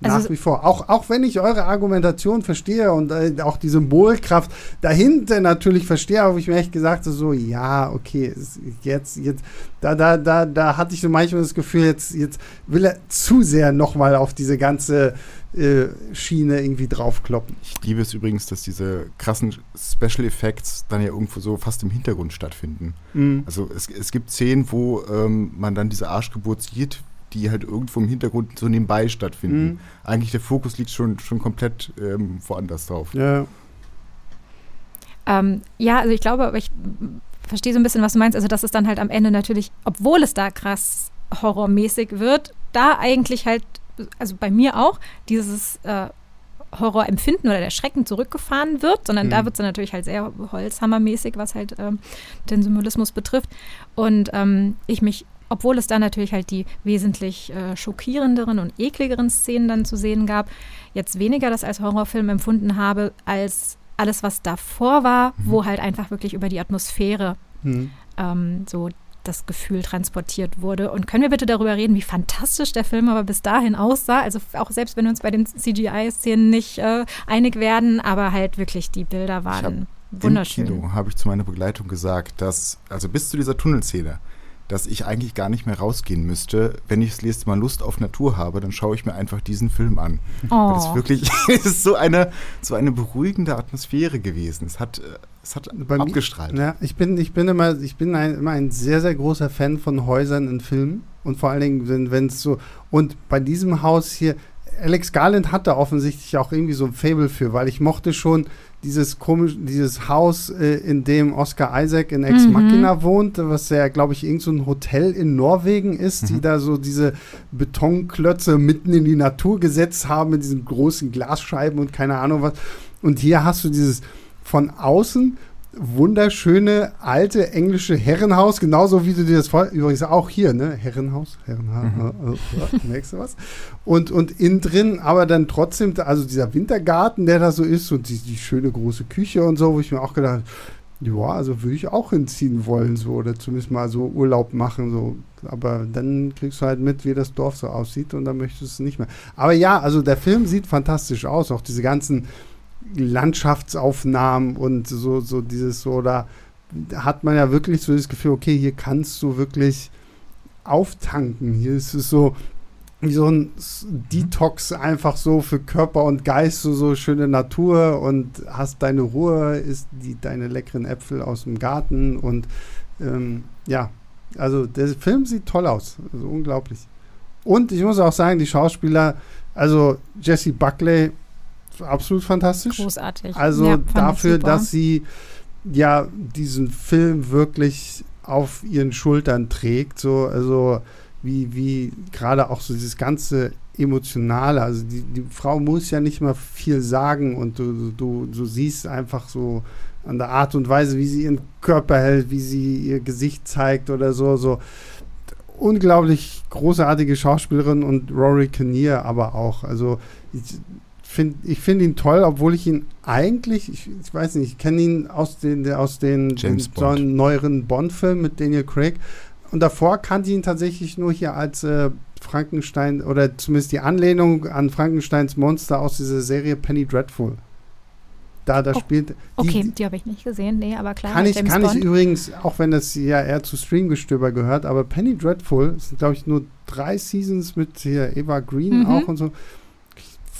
Also- Nach wie vor. Auch, auch wenn ich eure Argumentation verstehe und äh, auch die Symbolkraft dahinter natürlich verstehe, habe ich mir echt gesagt, so, so ja, okay, es- jetzt, jetzt, da, da, da, da hatte ich so manchmal das Gefühl, jetzt, jetzt will er zu sehr nochmal auf diese ganze äh, Schiene irgendwie draufkloppen. Ich liebe es übrigens, dass diese krassen Special Effects dann ja irgendwo so fast im Hintergrund stattfinden. Mhm. Also es, es gibt Szenen, wo ähm, man dann diese Arschgeburt sieht, die halt irgendwo im Hintergrund so nebenbei stattfinden. Mhm. Eigentlich der Fokus liegt schon, schon komplett ähm, woanders drauf. Ja. Ähm, ja, also ich glaube, aber ich verstehe so ein bisschen, was du meinst. Also, dass es dann halt am Ende natürlich, obwohl es da krass horrormäßig wird, da eigentlich halt, also bei mir auch, dieses äh, Horrorempfinden oder der Schrecken zurückgefahren wird, sondern mhm. da wird es dann natürlich halt sehr holzhammermäßig, was halt ähm, den Symbolismus betrifft. Und ähm, ich mich, obwohl es da natürlich halt die wesentlich äh, schockierenderen und ekligeren Szenen dann zu sehen gab, jetzt weniger das als Horrorfilm empfunden habe, als alles, was davor war, mhm. wo halt einfach wirklich über die Atmosphäre mhm. ähm, so das Gefühl transportiert wurde. Und können wir bitte darüber reden, wie fantastisch der Film aber bis dahin aussah? Also auch selbst wenn wir uns bei den CGI-Szenen nicht äh, einig werden, aber halt wirklich die Bilder waren wunderschön. Im Kino habe ich zu meiner Begleitung gesagt, dass, also bis zu dieser Tunnelszene, dass ich eigentlich gar nicht mehr rausgehen müsste. Wenn ich das nächste Mal Lust auf Natur habe, dann schaue ich mir einfach diesen Film an. Oh. Das ist wirklich es ist so eine, so eine beruhigende Atmosphäre gewesen. Es hat, es hat Bei abgestrahlt. Mir, ja, ich bin, ich bin, immer, ich bin ein, immer ein sehr, sehr großer Fan von Häusern in Filmen. Und vor allen Dingen, wenn es so. Und bei diesem Haus hier, Alex Garland hatte offensichtlich auch irgendwie so ein Fable für, weil ich mochte schon dieses komisch, dieses Haus, äh, in dem Oscar Isaac in Ex mhm. Machina wohnt, was ja, glaube ich, irgend so ein Hotel in Norwegen ist, mhm. die da so diese Betonklötze mitten in die Natur gesetzt haben mit diesen großen Glasscheiben und keine Ahnung was. Und hier hast du dieses von außen wunderschöne alte englische Herrenhaus, genauso wie du dir das vor übrigens auch hier, ne? Herrenhaus, Herrenhaus, mhm. äh, merkst du was? Und, und innen drin, aber dann trotzdem, also dieser Wintergarten, der da so ist und die, die schöne große Küche und so, wo ich mir auch gedacht ja, also würde ich auch hinziehen wollen, so, oder zumindest mal so Urlaub machen, so. Aber dann kriegst du halt mit, wie das Dorf so aussieht und dann möchtest du es nicht mehr. Aber ja, also der Film sieht fantastisch aus, auch diese ganzen Landschaftsaufnahmen und so, so dieses so, da hat man ja wirklich so das Gefühl, okay, hier kannst du wirklich auftanken. Hier ist es so wie so ein Detox einfach so für Körper und Geist, so, so schöne Natur und hast deine Ruhe, isst die, deine leckeren Äpfel aus dem Garten und ähm, ja, also der Film sieht toll aus, also unglaublich. Und ich muss auch sagen, die Schauspieler, also Jesse Buckley, absolut fantastisch. Großartig. Also ja, dafür, dass sie ja diesen Film wirklich auf ihren Schultern trägt, so also wie wie gerade auch so dieses ganze emotionale, also die, die Frau muss ja nicht mal viel sagen und du, du, du siehst einfach so an der Art und Weise, wie sie ihren Körper hält, wie sie ihr Gesicht zeigt oder so, so unglaublich großartige Schauspielerin und Rory Kinnear aber auch. Also ich, find, ich finde ihn toll, obwohl ich ihn eigentlich, ich, ich weiß nicht, ich kenne ihn aus den, aus den, den so neueren Bond-Filmen mit Daniel Craig. Und davor kannte ich ihn tatsächlich nur hier als äh, Frankenstein oder zumindest die Anlehnung an Frankensteins Monster aus dieser Serie Penny Dreadful. Da, da oh, spielt. Die, okay, die habe ich nicht gesehen, nee, aber klar. Kann, ich, kann ich übrigens, auch wenn das ja eher zu Streamgestöber gehört, aber Penny Dreadful, sind glaube ich nur drei Seasons mit hier Eva Green mhm. auch und so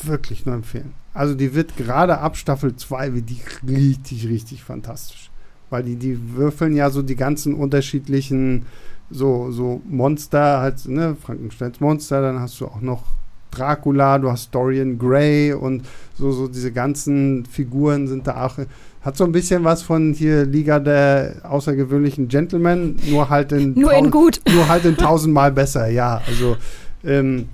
wirklich nur empfehlen. Also die wird gerade ab Staffel 2 wird die richtig, richtig fantastisch. Weil die, die würfeln ja so die ganzen unterschiedlichen so, so Monster, halt, ne, Frankensteins Monster, dann hast du auch noch Dracula, du hast Dorian Gray und so, so diese ganzen Figuren sind da auch. Hat so ein bisschen was von hier Liga der außergewöhnlichen Gentlemen, nur halt in nur in gut. Nur halt in tausendmal besser, ja. Also ähm,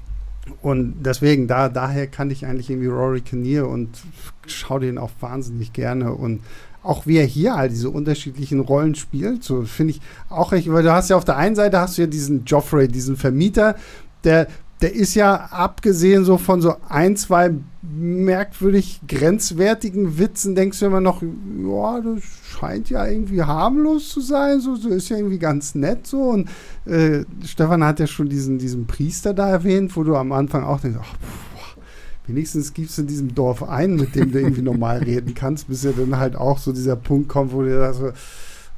und deswegen, da, daher kann ich eigentlich irgendwie Rory Kinnear und schaue den auch wahnsinnig gerne. Und auch wie er hier halt diese unterschiedlichen Rollen spielt, so finde ich auch echt, weil du hast ja auf der einen Seite hast du ja diesen Joffrey, diesen Vermieter, der der ist ja abgesehen so von so ein, zwei merkwürdig grenzwertigen Witzen, denkst du immer noch, ja, das scheint ja irgendwie harmlos zu sein, so, so ist ja irgendwie ganz nett so. Und äh, Stefan hat ja schon diesen, diesen Priester da erwähnt, wo du am Anfang auch denkst, ach, boah, wenigstens gibst du in diesem Dorf einen, mit dem du irgendwie normal reden kannst, bis ja dann halt auch so dieser Punkt kommt, wo du da so,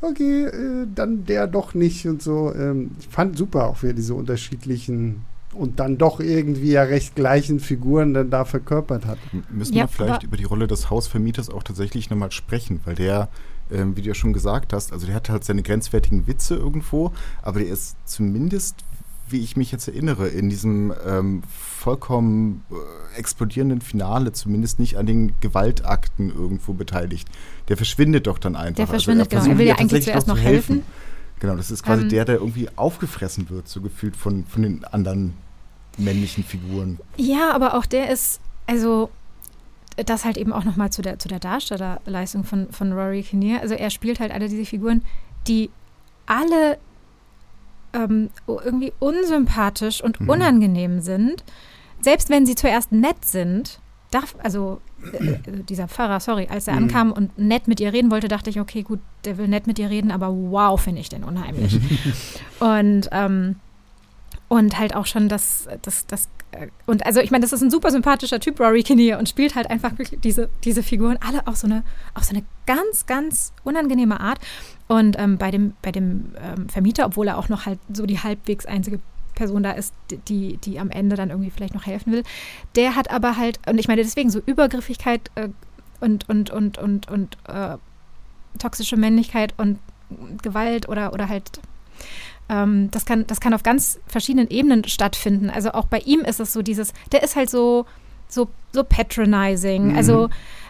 okay, äh, dann der doch nicht und so. Ähm, ich fand super auch wieder diese unterschiedlichen und dann doch irgendwie ja recht gleichen Figuren dann da verkörpert hat. Müssen ja, wir vielleicht über die Rolle des Hausvermieters auch tatsächlich nochmal sprechen, weil der, ähm, wie du ja schon gesagt hast, also der hat halt seine grenzwertigen Witze irgendwo, aber der ist zumindest wie ich mich jetzt erinnere, in diesem ähm, vollkommen äh, explodierenden Finale zumindest nicht an den Gewaltakten irgendwo beteiligt. Der verschwindet doch dann einfach. Der verschwindet, also er, genau. er will ja eigentlich zuerst noch helfen. helfen. Genau, das ist quasi ähm, der, der irgendwie aufgefressen wird, so gefühlt von, von den anderen männlichen Figuren. Ja, aber auch der ist, also das halt eben auch nochmal zu der, zu der Darstellerleistung von, von Rory Kinnear. Also er spielt halt alle diese Figuren, die alle ähm, irgendwie unsympathisch und mhm. unangenehm sind. Selbst wenn sie zuerst nett sind, darf, also äh, dieser Pfarrer, sorry, als er mhm. ankam und nett mit ihr reden wollte, dachte ich, okay, gut, der will nett mit ihr reden, aber wow, finde ich den unheimlich. und, ähm, und halt auch schon das, das, das, äh, und also ich meine, das ist ein super sympathischer Typ, Rory Kinnear, und spielt halt einfach diese, diese Figuren alle auf so eine, auf so eine ganz, ganz unangenehme Art. Und ähm, bei dem, bei dem ähm, Vermieter, obwohl er auch noch halt so die halbwegs einzige Person da ist, die, die am Ende dann irgendwie vielleicht noch helfen will. Der hat aber halt, und ich meine deswegen so Übergriffigkeit äh, und, und, und, und, und äh, toxische Männlichkeit und Gewalt oder, oder halt ähm, das, kann, das kann auf ganz verschiedenen Ebenen stattfinden. Also auch bei ihm ist es so dieses, der ist halt so, so, so patronizing. Mhm. Also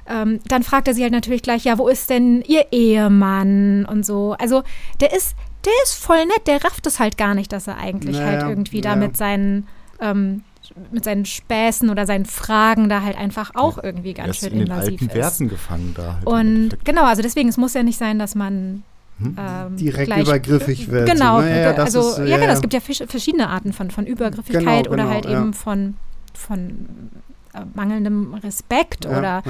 ähm, dann fragt er sie halt natürlich gleich, ja, wo ist denn ihr Ehemann und so. Also der ist, der ist voll nett, der rafft es halt gar nicht, dass er eigentlich naja, halt irgendwie ja. da mit seinen ähm, mit seinen Späßen oder seinen Fragen da halt einfach auch irgendwie ganz schön in den invasiv alten ist. Werten gefangen da. Halt und genau, also deswegen, es muss ja nicht sein, dass man? Ähm, direkt gleich, übergriffig wird. Genau, so, ja, also ist, ja, ja, genau, es gibt ja verschiedene Arten von, von Übergriffigkeit genau, oder genau, halt ja. eben von, von äh, mangelndem Respekt oder,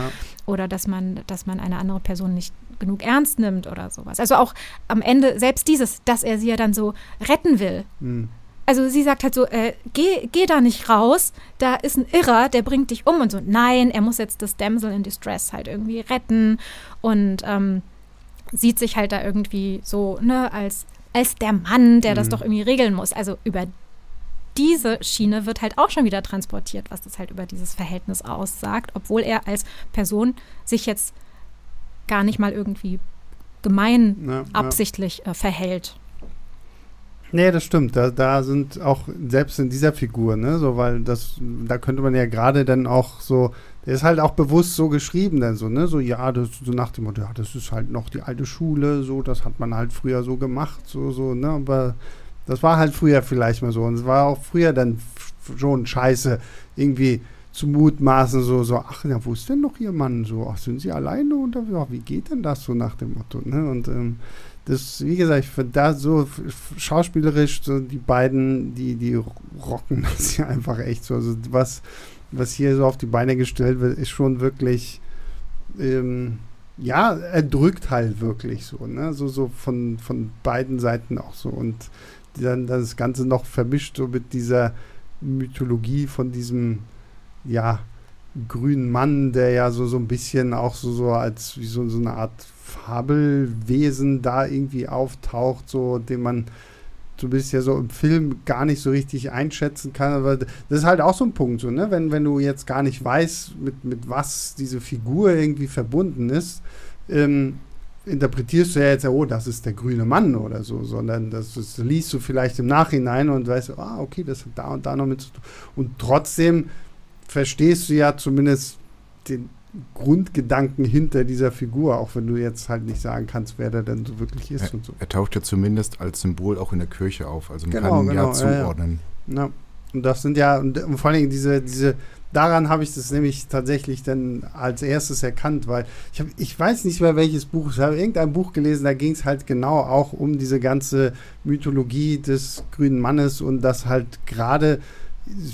oder dass man, dass man eine andere Person nicht genug ernst nimmt oder sowas. Also auch am Ende selbst dieses, dass er sie ja dann so retten will. Mhm. Also sie sagt halt so, äh, geh, geh da nicht raus, da ist ein Irrer, der bringt dich um und so. Nein, er muss jetzt das Damsel in Distress halt irgendwie retten und ähm, sieht sich halt da irgendwie so, ne, als, als der Mann, der mhm. das doch irgendwie regeln muss. Also über diese Schiene wird halt auch schon wieder transportiert, was das halt über dieses Verhältnis aussagt, obwohl er als Person sich jetzt gar nicht mal irgendwie gemein ja, absichtlich ja. Äh, verhält. Nee, das stimmt. Da, da sind auch, selbst in dieser Figur, ne, so, weil das, da könnte man ja gerade dann auch so, der ist halt auch bewusst so geschrieben, dann so, ne, so, ja, das, so nach dem Motto, ja, das ist halt noch die alte Schule, so, das hat man halt früher so gemacht, so, so, ne, aber das war halt früher vielleicht mal so und es war auch früher dann schon scheiße, irgendwie zu mutmaßen, so, so, ach, ja, wo ist denn noch Ihr Mann? So, ach, sind Sie alleine oder ja, wie geht denn das so nach dem Motto? Ne? Und ähm, das, wie gesagt, ich finde da so schauspielerisch, so die beiden, die, die rocken das hier einfach echt so. Also was, was hier so auf die Beine gestellt wird, ist schon wirklich, ähm, ja, er drückt halt wirklich so, ne? So, so von, von beiden Seiten auch so. Und dann das Ganze noch vermischt so mit dieser Mythologie von diesem ja, grünen Mann, der ja so, so ein bisschen auch so, so als wie so, so eine Art Fabelwesen da irgendwie auftaucht, so den man du bist ja so im Film gar nicht so richtig einschätzen kann. Aber das ist halt auch so ein Punkt, so, ne? Wenn, wenn du jetzt gar nicht weißt, mit, mit was diese Figur irgendwie verbunden ist, ähm, interpretierst du ja jetzt, oh, das ist der grüne Mann oder so, sondern das, das liest du vielleicht im Nachhinein und weißt, ah, okay, das hat da und da noch mit zu tun. Und trotzdem verstehst du ja zumindest den Grundgedanken hinter dieser Figur, auch wenn du jetzt halt nicht sagen kannst, wer der denn so wirklich ist er, und so. Er taucht ja zumindest als Symbol auch in der Kirche auf, also man genau, kann ihn genau, ja zuordnen. Ja, ja. Und das sind ja, und, und vor allen Dingen diese, diese, daran habe ich das nämlich tatsächlich dann als erstes erkannt, weil ich habe, ich weiß nicht mehr welches Buch, ich habe irgendein Buch gelesen, da ging es halt genau auch um diese ganze Mythologie des grünen Mannes und das halt gerade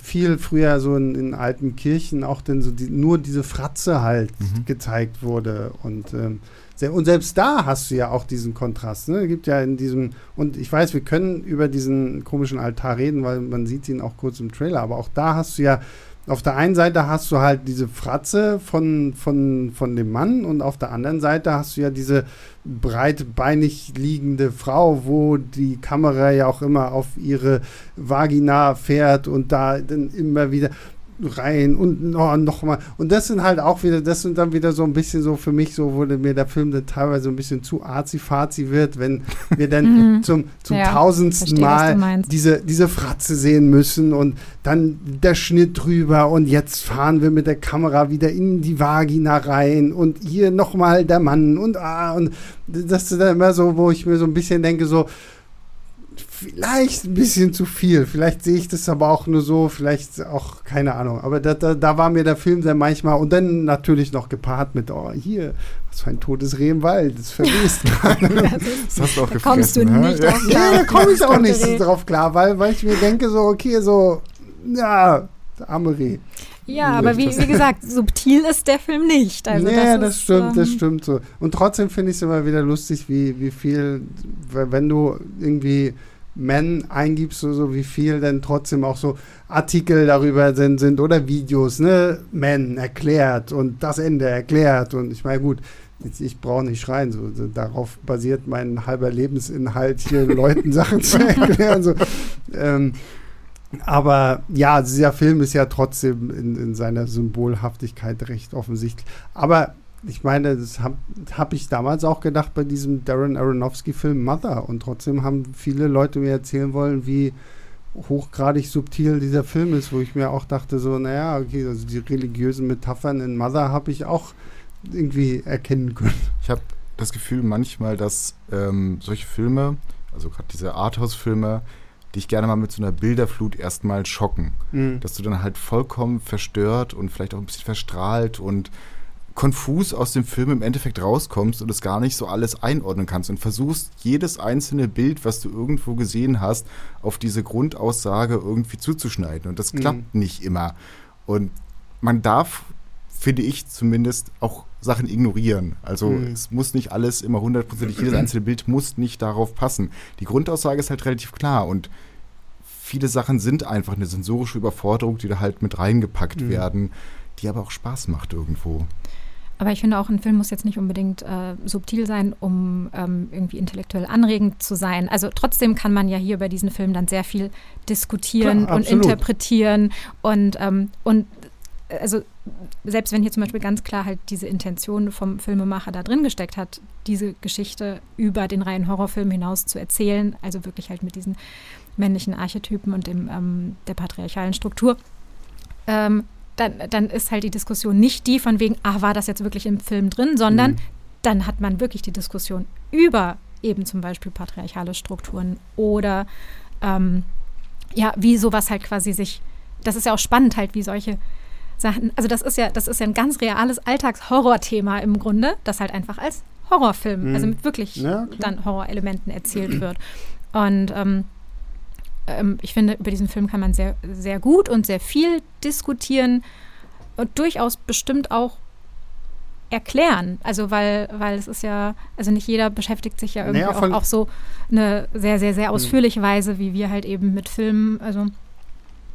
viel früher so in, in, alten Kirchen auch denn so die, nur diese Fratze halt mhm. gezeigt wurde und ähm, und selbst da hast du ja auch diesen Kontrast. Ne? Es gibt ja in diesem und ich weiß, wir können über diesen komischen Altar reden, weil man sieht ihn auch kurz im Trailer, aber auch da hast du ja auf der einen Seite hast du halt diese Fratze von, von, von dem Mann und auf der anderen Seite hast du ja diese breitbeinig liegende Frau, wo die Kamera ja auch immer auf ihre Vagina fährt und da dann immer wieder rein und oh, nochmal. Und das sind halt auch wieder, das sind dann wieder so ein bisschen so für mich so, wo mir der Film dann teilweise ein bisschen zu arzi-fazi wird, wenn wir dann mhm. zum, zum ja, tausendsten verstehe, Mal diese, diese Fratze sehen müssen und dann der Schnitt drüber und jetzt fahren wir mit der Kamera wieder in die Vagina rein und hier nochmal der Mann und ah, und das ist dann immer so, wo ich mir so ein bisschen denke, so, vielleicht ein bisschen zu viel. Vielleicht sehe ich das aber auch nur so, vielleicht auch, keine Ahnung. Aber da, da, da war mir der Film sehr manchmal und dann natürlich noch gepaart mit, oh, hier, was für ein totes Reh im Wald, das verwest gerade. das hast du auch da kommst du nicht ja? drauf klar. Ja, da komme ich auch nicht drauf klar, weil, weil ich mir denke, so, okay, so, ja, arme Reh. Ja, aber wie, wie gesagt, subtil ist der Film nicht. Also nee, das, das ist, stimmt, ähm, das stimmt so. Und trotzdem finde ich es immer wieder lustig, wie, wie viel, wenn du irgendwie Men eingibst, so, so wie viel denn trotzdem auch so Artikel darüber sind, sind oder Videos, ne? Men erklärt und das Ende erklärt. Und ich meine, gut, ich brauche nicht schreien. So, so, darauf basiert mein halber Lebensinhalt, hier Leuten Sachen zu erklären. So. Ähm, aber ja, dieser Film ist ja trotzdem in, in seiner Symbolhaftigkeit recht offensichtlich. Aber ich meine, das habe hab ich damals auch gedacht bei diesem Darren Aronofsky-Film Mother. Und trotzdem haben viele Leute mir erzählen wollen, wie hochgradig subtil dieser Film ist, wo ich mir auch dachte, so, naja, okay, also die religiösen Metaphern in Mother habe ich auch irgendwie erkennen können. Ich habe das Gefühl manchmal, dass ähm, solche Filme, also gerade diese Arthouse-Filme, dich gerne mal mit so einer Bilderflut erstmal schocken. Mhm. Dass du dann halt vollkommen verstört und vielleicht auch ein bisschen verstrahlt und konfus aus dem Film im Endeffekt rauskommst und es gar nicht so alles einordnen kannst und versuchst, jedes einzelne Bild, was du irgendwo gesehen hast, auf diese Grundaussage irgendwie zuzuschneiden. Und das mhm. klappt mhm. nicht immer. Und man darf, finde ich zumindest, auch Sachen ignorieren. Also mhm. es muss nicht alles immer hundertprozentig, jedes einzelne Bild muss nicht darauf passen. Die Grundaussage ist halt relativ klar und viele Sachen sind einfach eine sensorische Überforderung, die da halt mit reingepackt mhm. werden, die aber auch Spaß macht irgendwo. Aber ich finde auch, ein Film muss jetzt nicht unbedingt äh, subtil sein, um ähm, irgendwie intellektuell anregend zu sein. Also trotzdem kann man ja hier über diesen Film dann sehr viel diskutieren Klar, und interpretieren und, ähm, und also selbst wenn hier zum Beispiel ganz klar halt diese Intention vom Filmemacher da drin gesteckt hat, diese Geschichte über den reinen Horrorfilm hinaus zu erzählen, also wirklich halt mit diesen männlichen Archetypen und dem, ähm, der patriarchalen Struktur, ähm, dann, dann ist halt die Diskussion nicht die von wegen, ah, war das jetzt wirklich im Film drin, sondern mhm. dann hat man wirklich die Diskussion über eben zum Beispiel patriarchale Strukturen oder ähm, ja, wie sowas halt quasi sich, das ist ja auch spannend halt, wie solche Sachen, also das ist ja, das ist ja ein ganz reales Alltagshorrorthema im Grunde, das halt einfach als Horrorfilm, mhm. also mit wirklich ja, dann Horrorelementen erzählt wird. Und ähm, ähm, ich finde, über diesen Film kann man sehr, sehr gut und sehr viel diskutieren und durchaus bestimmt auch erklären. Also weil, weil es ist ja, also nicht jeder beschäftigt sich ja irgendwie naja, auch, auch, so eine sehr, sehr, sehr hm. ausführliche mhm. Weise, wie wir halt eben mit Filmen, also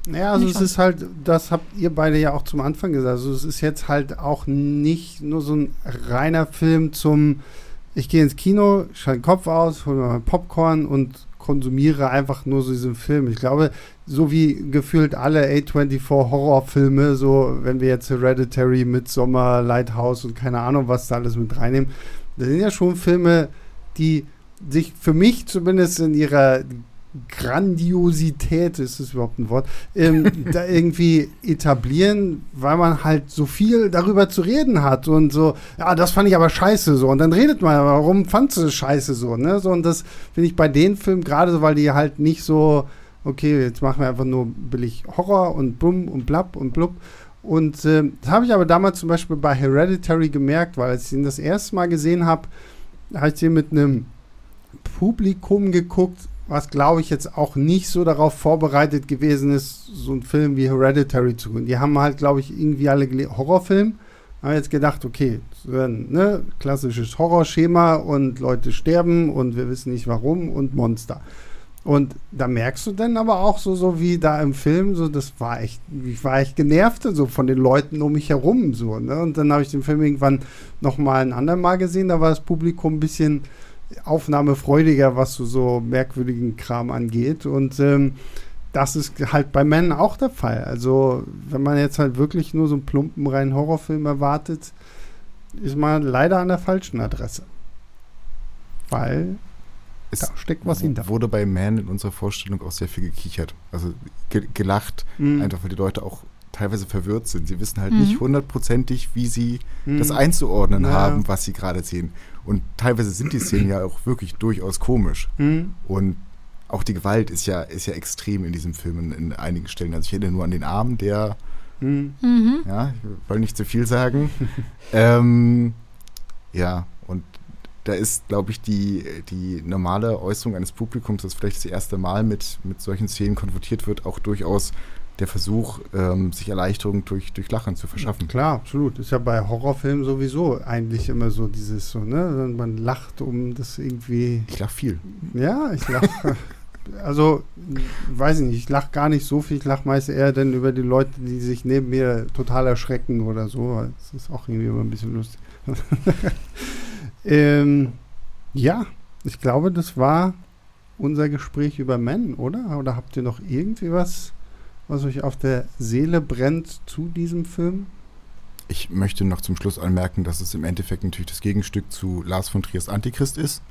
naja, also es ist halt, das habt ihr beide ja auch zum Anfang gesagt. Also es ist jetzt halt auch nicht nur so ein reiner Film zum, ich gehe ins Kino, schalte den Kopf aus, hole mir Popcorn und konsumiere einfach nur so diesen Film. Ich glaube, so wie gefühlt alle A24 Horrorfilme, so wenn wir jetzt Hereditary, Midsommar, Lighthouse und keine Ahnung, was da alles mit reinnehmen, das sind ja schon Filme, die sich für mich zumindest in ihrer Grandiosität, ist das überhaupt ein Wort, ähm, da irgendwie etablieren, weil man halt so viel darüber zu reden hat und so, ja, das fand ich aber scheiße so. Und dann redet man, warum fandst du das scheiße so, ne? So, und das finde ich bei den Filmen gerade so, weil die halt nicht so, okay, jetzt machen wir einfach nur billig Horror und bumm und blapp und blub. Und äh, das habe ich aber damals zum Beispiel bei Hereditary gemerkt, weil als ich ihn das erste Mal gesehen habe, habe ich den mit einem Publikum geguckt, was glaube ich jetzt auch nicht so darauf vorbereitet gewesen ist, so einen Film wie Hereditary zu gucken. Die haben halt, glaube ich, irgendwie alle Horrorfilm. Haben jetzt gedacht, okay, ne, klassisches Horrorschema und Leute sterben und wir wissen nicht warum und Monster. Und da merkst du dann aber auch so, so wie da im Film, so, das war echt, ich war echt genervt, so von den Leuten um mich herum, so, ne? Und dann habe ich den Film irgendwann nochmal ein andermal gesehen, da war das Publikum ein bisschen, aufnahmefreudiger, was so, so merkwürdigen Kram angeht. Und ähm, das ist halt bei Männern auch der Fall. Also, wenn man jetzt halt wirklich nur so einen plumpen reinen Horrorfilm erwartet, ist man leider an der falschen Adresse. Weil Es da steckt was hinter. wurde bei Man in unserer Vorstellung auch sehr viel gekichert. Also ge gelacht, Mhm. einfach weil die Leute auch teilweise verwirrt sind. Sie wissen halt Mhm. nicht hundertprozentig, wie sie Mhm. das einzuordnen Ja. haben, was sie gerade sehen. Und teilweise sind die Szenen ja auch wirklich durchaus komisch. Mhm. Und auch die Gewalt ist ja, ist ja extrem in diesem Film in, in einigen Stellen. Also ich erinnere nur an den Arm, der, Mhm. Mhm. ja, ich will nicht zu viel sagen. ähm, ja, und da ist, glaube ich, die, die normale Äußerung eines Publikums, das vielleicht das erste Mal mit, mit solchen Szenen konfrontiert wird, auch durchaus der Versuch, ähm, sich Erleichterung durch, durch Lachen zu verschaffen. Klar, absolut. Ist ja bei Horrorfilmen sowieso eigentlich immer so dieses so, ne? Man lacht um das irgendwie. Ich lache viel. Ja, ich lache. also, weiß ich nicht, ich lache gar nicht so viel. Ich lache meist eher dann über die Leute, die sich neben mir total erschrecken oder so. Das ist auch irgendwie immer ein bisschen lustig. ähm, ja, ich glaube, das war unser Gespräch über Men, oder? Oder habt ihr noch irgendwie was, was euch auf der Seele brennt zu diesem Film? Ich möchte noch zum Schluss anmerken, dass es im Endeffekt natürlich das Gegenstück zu Lars von Triers Antichrist ist,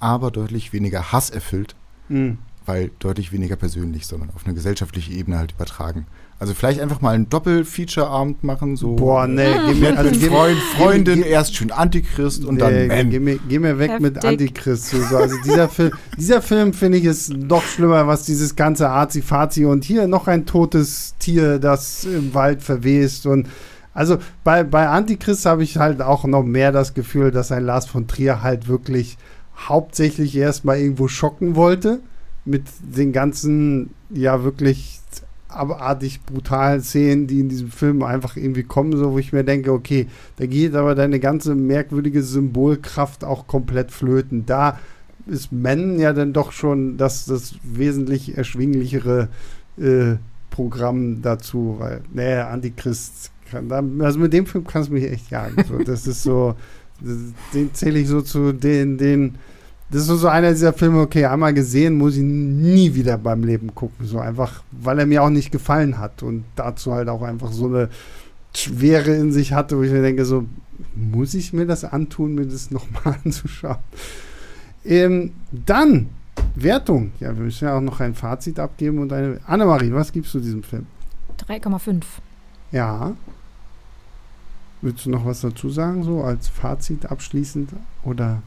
aber deutlich weniger Hass erfüllt, Mhm. weil deutlich weniger persönlich, sondern auf eine gesellschaftliche Ebene halt übertragen. Also vielleicht einfach mal einen Doppel-Feature-Abend machen, so Boah, nee, geh mir, also mit geh, Freund, Freundin, geh- erst schön Antichrist und nee, dann Man. geh, mir, geh mir weg mit Heftig. Antichrist. So, so. Also dieser Film, dieser Film finde ich ist noch schlimmer, was dieses ganze Azi-Fazi und hier noch ein totes Tier, das im Wald verwest und also bei, bei Antichrist habe ich halt auch noch mehr das Gefühl, dass ein Lars von Trier halt wirklich hauptsächlich erstmal irgendwo schocken wollte mit den ganzen, ja wirklich abartig brutalen Szenen, die in diesem Film einfach irgendwie kommen, so wo ich mir denke, okay, da geht aber deine ganze merkwürdige Symbolkraft auch komplett flöten. Da ist Men ja dann doch schon das, das wesentlich erschwinglichere äh, Programm dazu, weil, nee, Antichrist, kann, da, also mit dem Film kannst du mich echt jagen. So. Das ist so, den zähle ich so zu den, den, das ist so, einer dieser Filme, okay, einmal gesehen, muss ich nie wieder beim Leben gucken. So einfach, weil er mir auch nicht gefallen hat und dazu halt auch einfach so eine Schwere in sich hatte, wo ich mir denke, so, muss ich mir das antun, mir das nochmal anzuschauen? Ähm, dann, Wertung. Ja, wir müssen ja auch noch ein Fazit abgeben und eine. Annemarie, was gibst du diesem Film? 3,5. Ja. Willst du noch was dazu sagen, so als Fazit abschließend? Oder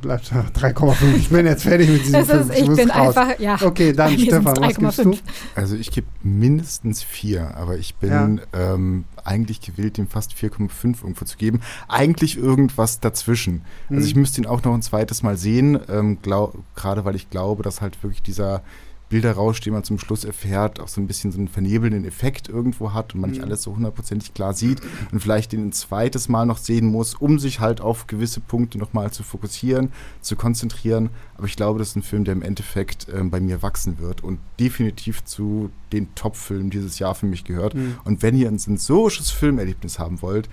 bleibst du 3,5? Ich bin jetzt fertig mit diesem Es Film. ich muss bin raus. einfach, ja. Okay, dann Stefan, was gibst du? 3,5. Also ich gebe mindestens vier, aber ich bin ähm, eigentlich gewillt, dem fast 4,5 irgendwo zu geben. Eigentlich irgendwas dazwischen. Also ich Hm. müsste ihn auch noch ein zweites Mal sehen, ähm, gerade weil ich glaube, dass halt wirklich dieser Bilderrausch, den man zum Schluss erfährt, auch so ein bisschen so einen vernebelnden Effekt irgendwo hat und man nicht Mhm. alles so hundertprozentig klar sieht und vielleicht den ein zweites Mal noch sehen muss, um sich halt auf gewisse Punkte nochmal zu fokussieren, zu konzentrieren. Aber ich glaube, das ist ein Film, der im Endeffekt ähm, bei mir wachsen wird und definitiv zu den Top-Filmen dieses Jahr für mich gehört. Hm. Und wenn ihr ein sensorisches Filmerlebnis haben wollt,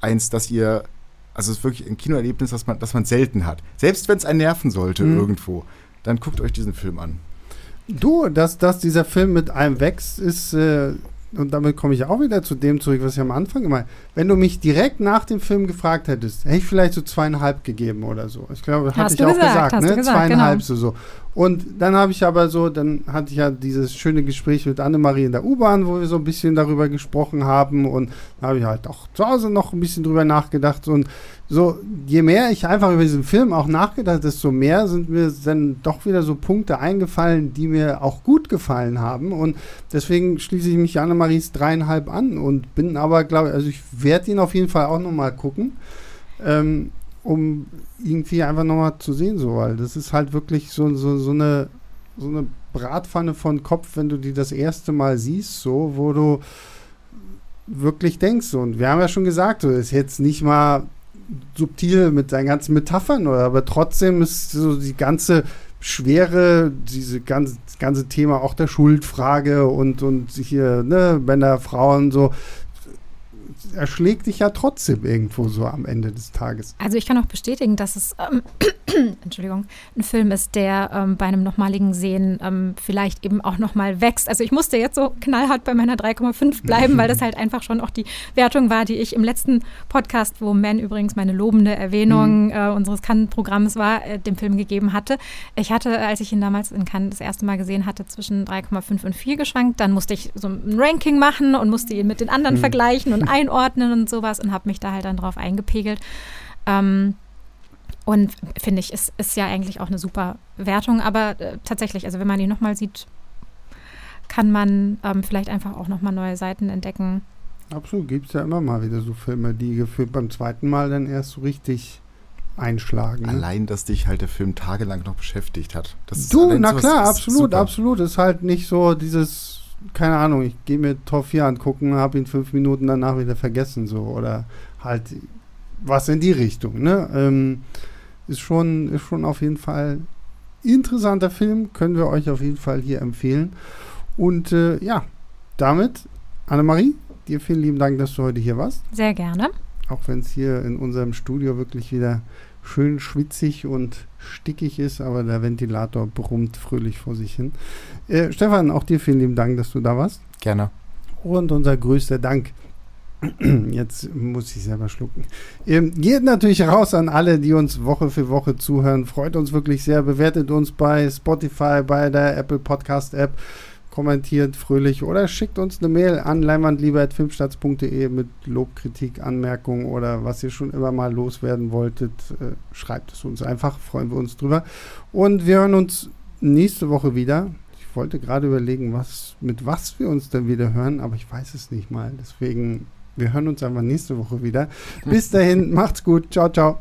eins, das ihr, also es ist wirklich ein Kinoerlebnis, das man, das man selten hat. Selbst wenn es einen nerven sollte Mhm. irgendwo, dann guckt euch diesen Film an. Du, dass, dass dieser Film mit einem wächst, ist, äh, und damit komme ich auch wieder zu dem zurück, was ich am Anfang gemeint habe. Wenn du mich direkt nach dem Film gefragt hättest, hätte ich vielleicht so zweieinhalb gegeben oder so. Ich glaube, hatte ich auch gesagt, gesagt, ne? gesagt, zweieinhalb genau. so, so. Und dann habe ich aber so, dann hatte ich ja dieses schöne Gespräch mit Annemarie in der U-Bahn, wo wir so ein bisschen darüber gesprochen haben und da habe ich halt auch zu Hause noch ein bisschen drüber nachgedacht und so, je mehr ich einfach über diesen Film auch nachgedacht habe, desto mehr sind mir dann doch wieder so Punkte eingefallen, die mir auch gut gefallen haben. Und deswegen schließe ich mich Annemaries dreieinhalb an und bin aber, glaube ich, also ich werde ihn auf jeden Fall auch nochmal gucken, ähm, um irgendwie einfach nochmal zu sehen, so, weil das ist halt wirklich so, so, so eine so eine Bratpfanne von Kopf, wenn du die das erste Mal siehst, so, wo du wirklich denkst. Und wir haben ja schon gesagt, so ist jetzt nicht mal subtil mit seinen ganzen Metaphern, oder, aber trotzdem ist so die ganze Schwere, diese ganze, das ganze Thema auch der Schuldfrage und, und hier, ne, Männer, Frauen, so, erschlägt dich ja trotzdem irgendwo so am Ende des Tages. Also ich kann auch bestätigen, dass es ähm, Entschuldigung, ein Film ist, der ähm, bei einem nochmaligen Sehen ähm, vielleicht eben auch nochmal wächst. Also ich musste jetzt so knallhart bei meiner 3,5 bleiben, weil das halt einfach schon auch die Wertung war, die ich im letzten Podcast, wo Man übrigens meine lobende Erwähnung mhm. äh, unseres Cannes-Programms war, äh, dem Film gegeben hatte. Ich hatte, als ich ihn damals in Cannes das erste Mal gesehen hatte, zwischen 3,5 und 4 geschwankt. Dann musste ich so ein Ranking machen und musste ihn mit den anderen mhm. vergleichen und einordnen und sowas und habe mich da halt dann drauf eingepegelt. Ähm, und finde ich, ist, ist ja eigentlich auch eine super Wertung. Aber äh, tatsächlich, also wenn man ihn nochmal sieht, kann man ähm, vielleicht einfach auch nochmal neue Seiten entdecken. Absolut, gibt es ja immer mal wieder so Filme, die gefühlt beim zweiten Mal dann erst so richtig einschlagen. Ne? Allein, dass dich halt der Film tagelang noch beschäftigt hat. du, na klar, absolut, absolut. Ist halt nicht so dieses, keine Ahnung, ich gehe mir Tor 4 angucken, habe ihn fünf Minuten danach wieder vergessen, so. Oder halt was in die Richtung, ne? Ähm, ist schon, ist schon auf jeden Fall interessanter Film, können wir euch auf jeden Fall hier empfehlen. Und äh, ja, damit, Annemarie, dir vielen lieben Dank, dass du heute hier warst. Sehr gerne. Auch wenn es hier in unserem Studio wirklich wieder schön schwitzig und stickig ist, aber der Ventilator brummt fröhlich vor sich hin. Äh, Stefan, auch dir vielen lieben Dank, dass du da warst. Gerne. Und unser größter Dank Jetzt muss ich selber schlucken. Ähm, geht natürlich raus an alle, die uns Woche für Woche zuhören. Freut uns wirklich sehr. Bewertet uns bei Spotify, bei der Apple Podcast App. Kommentiert fröhlich oder schickt uns eine Mail an leinwandlieber.filmstarts.de mit Lob, Kritik, Anmerkungen oder was ihr schon immer mal loswerden wolltet. Äh, schreibt es uns einfach. Freuen wir uns drüber. Und wir hören uns nächste Woche wieder Ich wollte gerade überlegen, was, mit was wir uns dann wieder hören, aber ich weiß es nicht mal. Deswegen wir hören uns einfach nächste Woche wieder. Bis dahin, macht's gut. Ciao, ciao.